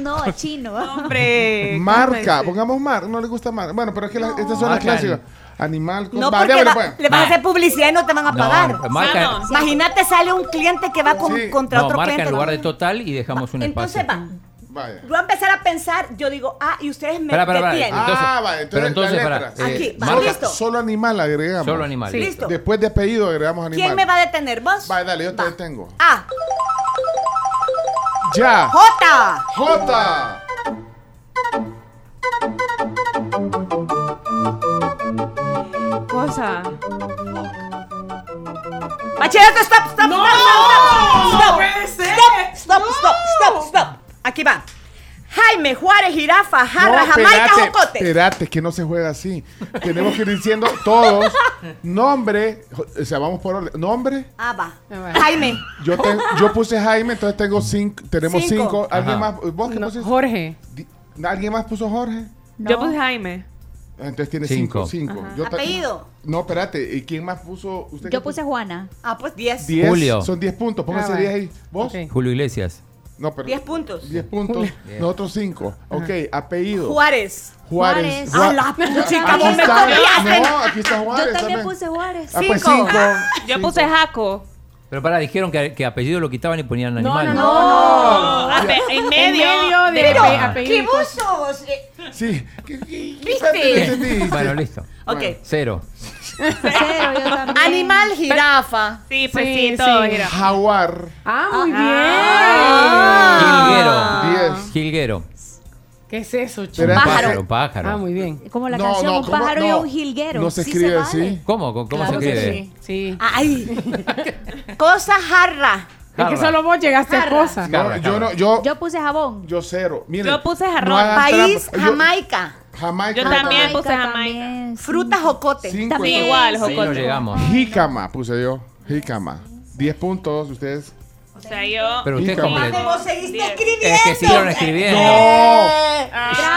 no, chino. Hombre. Marca. Pongamos mar. No le gusta mar. Bueno, pero es que la- estas son las Marca clásicas. Animal. no va, va- pues. le vas a hacer publicidad y no te van a No, pagar. marca- Vamos. Imagínate sale un cliente que va con- contra no, otro marca cliente. en lugar de total y dejamos un Entonces espacio. va. Vaya. Yo voy a empezar a pensar, yo digo, ah, y ustedes me detienen. Ah, vale. Entonces, pero entonces, para, eh, Aquí, va, listo. Solo animal agregamos. Solo animal. Sí. Listo. Después de apellido agregamos animal. ¿Quién me va a detener? ¿Vos? Vale, dale, yo te detengo. A. Ya. J. J. Cosa. Bachillerato, stop, stop, ¡No! stop, stop, puede stop, ser. stop, stop, stop, stop, stop. Aquí va. Jaime, Juárez, Jirafa, Jarra, No, Jamaica, espérate, Jocote. espérate, que no se juega así. Tenemos que ir diciendo todos nombre, o sea, vamos por orden. Nombre, Ah, va. Jaime. yo, yo puse Jaime, entonces tengo cinco, tenemos Cinco. cinco. ¿Alguien Ajá. más? ¿Vos qué pusiste? Jorge. ¿Alguien más puso Jorge? Yo puse Jaime. Entonces tiene cinco. Cinco. cinco. Yo Apellido. No, espérate. ¿Y quién más puso? ¿Usted Yo puse Juana. Ah, pues 10. Diez. Julio. Son 10 puntos. Póngase Ah, 10 bueno. ahí. ¿Vos? Julio Iglesias. No, pero. 10 puntos. 10 puntos. Nosotros 5. Ok, apellido. Juárez. Juárez. Juárez. Gua- A la puchica, Aquí vos me copiaste. No, aquí está Juárez. Yo también puse Juárez. Ah, pues Cinco. 5. Yo puse Jaco. Pero para, dijeron que, que apellido lo quitaban y ponían No, animal. no, no. No, ape- en En medio. medio de ape- apellido. ¿Qué vos sos? Sí. ¿Qué- qué- qué ¿Viste? Bueno, listo. Ok. Cero. Cero, yo también. Animal, jirafa. Sí, pues sí, Sí, todo sí. gira. Jaguar. Ah, muy bien. Jilguero. 10. Jilguero. ¿Qué es eso, Pero chico? es Pájaro. Pájaro. Ah, muy bien. Como la No, canción no, Un ¿cómo? pájaro y No. un jilguero. No se Sí escribe vale. así. ¿Cómo? ¿Cómo Claro se que escribe? sí. Sí. Ay. Cosa jarra. Es que Jarra. solo vos llegaste a Jarra. cosas. No, Cabra, yo cabra. no, yo, Yo puse jabón. yo cero. Miren, Yo puse jarrón. no hagan País, trampa. Yo- Jamaica. Jamaica. Yo también puse Jamaica. también, sí. Fruta jocote. Cinco. También. Sí, igual, Ahí no Jocote. llegamos. Jícama puse yo. Jícama. 10 puntos. Ustedes. O sea, yo. Pero usted completó. Vos seguiste Diez. escribiendo. Es que siguieron escribiendo. No.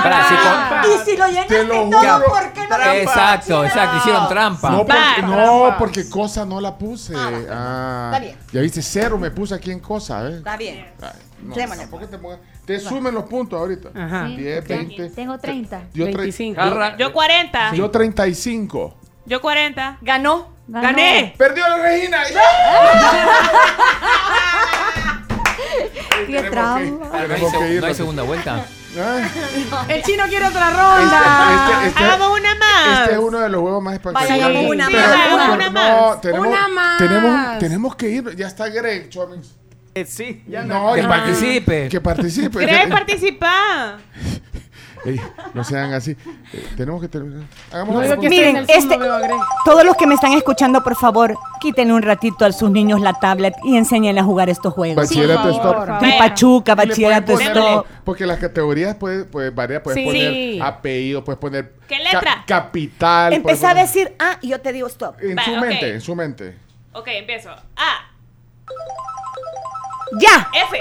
Para, si con- Y si lo llenaste Te lo todo, juro. ¿por qué no lo Exacto, exacto. Hicieron trampa. No, porque, no, porque cosa no la puse. Ah, Está bien. Ya viste, cero me puse aquí en cosa, ¿eh? Está bien. Ay, no, Démosle. tampoco te pongas- Te sumen los puntos ahorita. Ajá. 10, Ok. 20. Tengo 30. Yo, tre- 25. Jarra. Yo 40. yo 35. Yo 40. Ganó. Ganó. Gané. Perdió la Regina. Qué trampa. que- No hay, tenemos que no hay segunda vuelta. Ay, El chino quiere otra ronda. Este- este- Hagamos una más. Este es uno de los juegos más espectaculares. hagamos una Pero- más. pero Una no, más. tenemos, Una más. Tenemos, tenemos que ir. Ya está Greg, Chomix. Eh, sí, ya No, Que y- participe. Que participe. ¿Querés participar? Ey, no sean así. Eh, tenemos que terminar. Hagamos No otra digo que Miren, este- no. Todos los que me están escuchando, por favor, quítenle un ratito a sus niños la tablet y enséñenle a jugar estos juegos. Bachillerato por stop. favor. Y Pachuca, Y le pueden bachillerato stop. Porque las categorías pueden puede variar. Puedes Sí. poner apellido, puedes poner. ¿Qué letra? ca- capital. puedes Empezá a decir ah y yo te digo stop. En su mente, en su mente. Ok, empiezo. A. ¡Ya! F.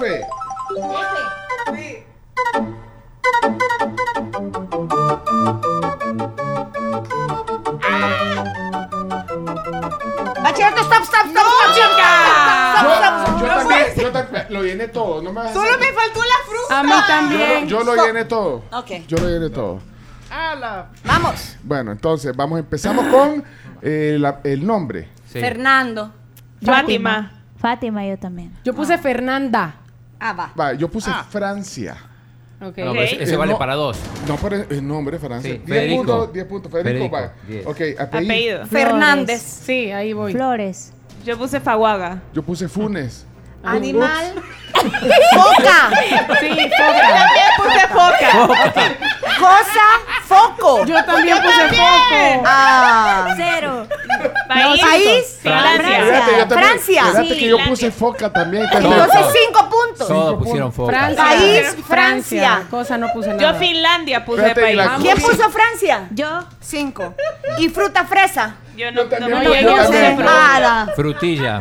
F. Bachillerato, stop, stop, stop, stop, Yo, stop, yo stop, también, yo también lo llené todo. No me vas a Solo hacer- me faltó la fruta. A mí también. Yo, lo- yo lo llené todo. Ok. Yo lo llené todo. Vamos. Bueno, entonces vamos, empezamos con eh, la- el nombre. Sí. Fernando. Fátima. Fátima, yo también. Yo puse Fernanda. Ah, va. Va, yo puse Francia. No, ese, ese Eh, vale no. para dos. No, pero el nombre, Francia. Sí, 10 Federico. puntos, 10 puntos. Federico, Federico, va. 10. Ok, apellido. Apellido. Fernández. Sí, ahí voy. Flores. Yo puse Faguaga. Yo puse Funes. Animal. Foca. Sí, Yo foca. también puse foca. Cosa. Foco. Yo también puse foco. Ah. Cero. País. País. Fíjate, yo también- Francia. Fíjate Sí, que yo puse foca también. Entonces cinco puntos. Todos pusieron foca. Francia. País, Francia. Cosa no puse nada. Yo Finlandia puse Fíjate, país. ¿Quién puso Francia? Yo. Cinco. Y fruta fresa. Yo no, Yo también puse- yo también. Nada. Frutilla.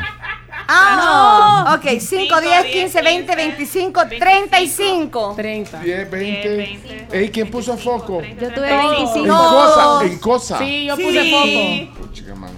Ah, ok. 5, Cinco, 10, diez, 15, 20, 25, 35. 30. 10, 20. 20. Ey, ¿quién puso foco? Yo tuve Todos. 25. En No. cosa, en cosa. Sí, yo Sí. puse foco. Chica, mano.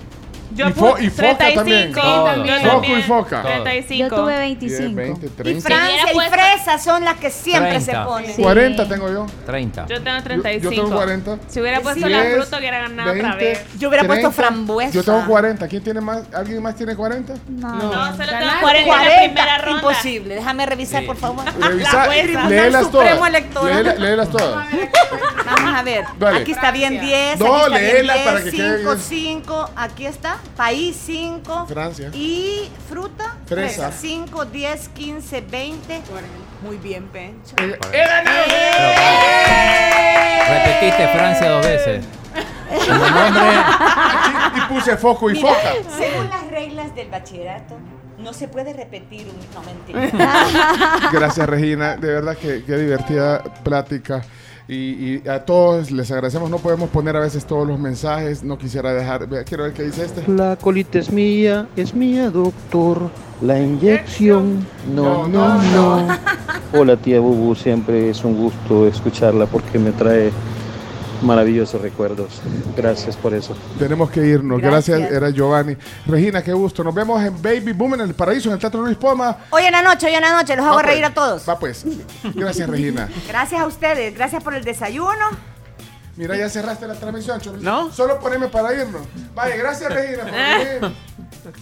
Yo Y fo- y foca también. 35. Todo. Yo Foco también. y foca. 35. Yo tuve 10, 25. 20, Y 30. Francia y fresa son las que siempre se 30. ponen. Sí. 40 tengo yo. 30. Yo tengo Yo, 35. yo tengo 40. Si hubiera puesto 10, la fruta, hubiera ganado otra 20, vez. Yo hubiera puesto frambuesa. Yo tengo 40. ¿Quién tiene más? ¿Alguien más tiene 40? No. No, solo tengo Ganaste. 40 en la primera ronda. Imposible. Déjame revisar, por favor. Revisa, La léelas todas. Léelas todas. Vamos a ver. Aquí está bien 10. No, aquí está bien léela 10, para que quede 5, bien. 5. Aquí está. País 5. Francia. Y fruta. Fresa. 5, 10, 15, 20. Muy bien, Pencho. Eh, Repetiste Francia dos veces. Como nombre. Y puse foco y Mira, foca. según las reglas del bachillerato, no se puede repetir un. No, mentira. Gracias, Regina. De verdad que qué divertida plática. Y, y a todos les agradecemos. No podemos poner a veces todos los mensajes. No quisiera dejar. Quiero ver qué dice este. La colita es mía, es mía, doctor. La inyección, no, no, no. Hola, tía Bubu, siempre es un gusto escucharla porque me trae maravillosos recuerdos. Gracias por eso. Tenemos que irnos. Gracias. Gracias. era Giovanni. Regina, qué gusto. Nos vemos en Baby Boom en el Paraíso, en el Teatro Luis Poma. Hoy en la noche, hoy en la noche, los hago pues. reír a todos. Va pues. Gracias, Regina. Gracias a ustedes, gracias por el desayuno. Mira, ya cerraste la transmisión, Cholo. ¿No? Solo poneme para irnos. Vaya, gracias, Regina. por venir.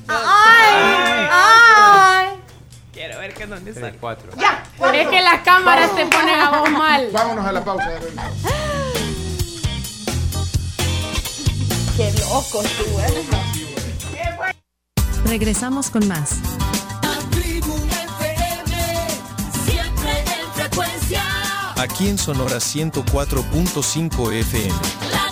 ¡Ay! ¡Ay! Quiero ver que dónde sale. cuatro. ¡Ya! Es que las cámaras te ponen a vos mal. Vámonos a la pausa. ¡Qué loco tú, eh! Regresamos con más. Siempre en frecuencia. Aquí en Sonora 104.5 FM. La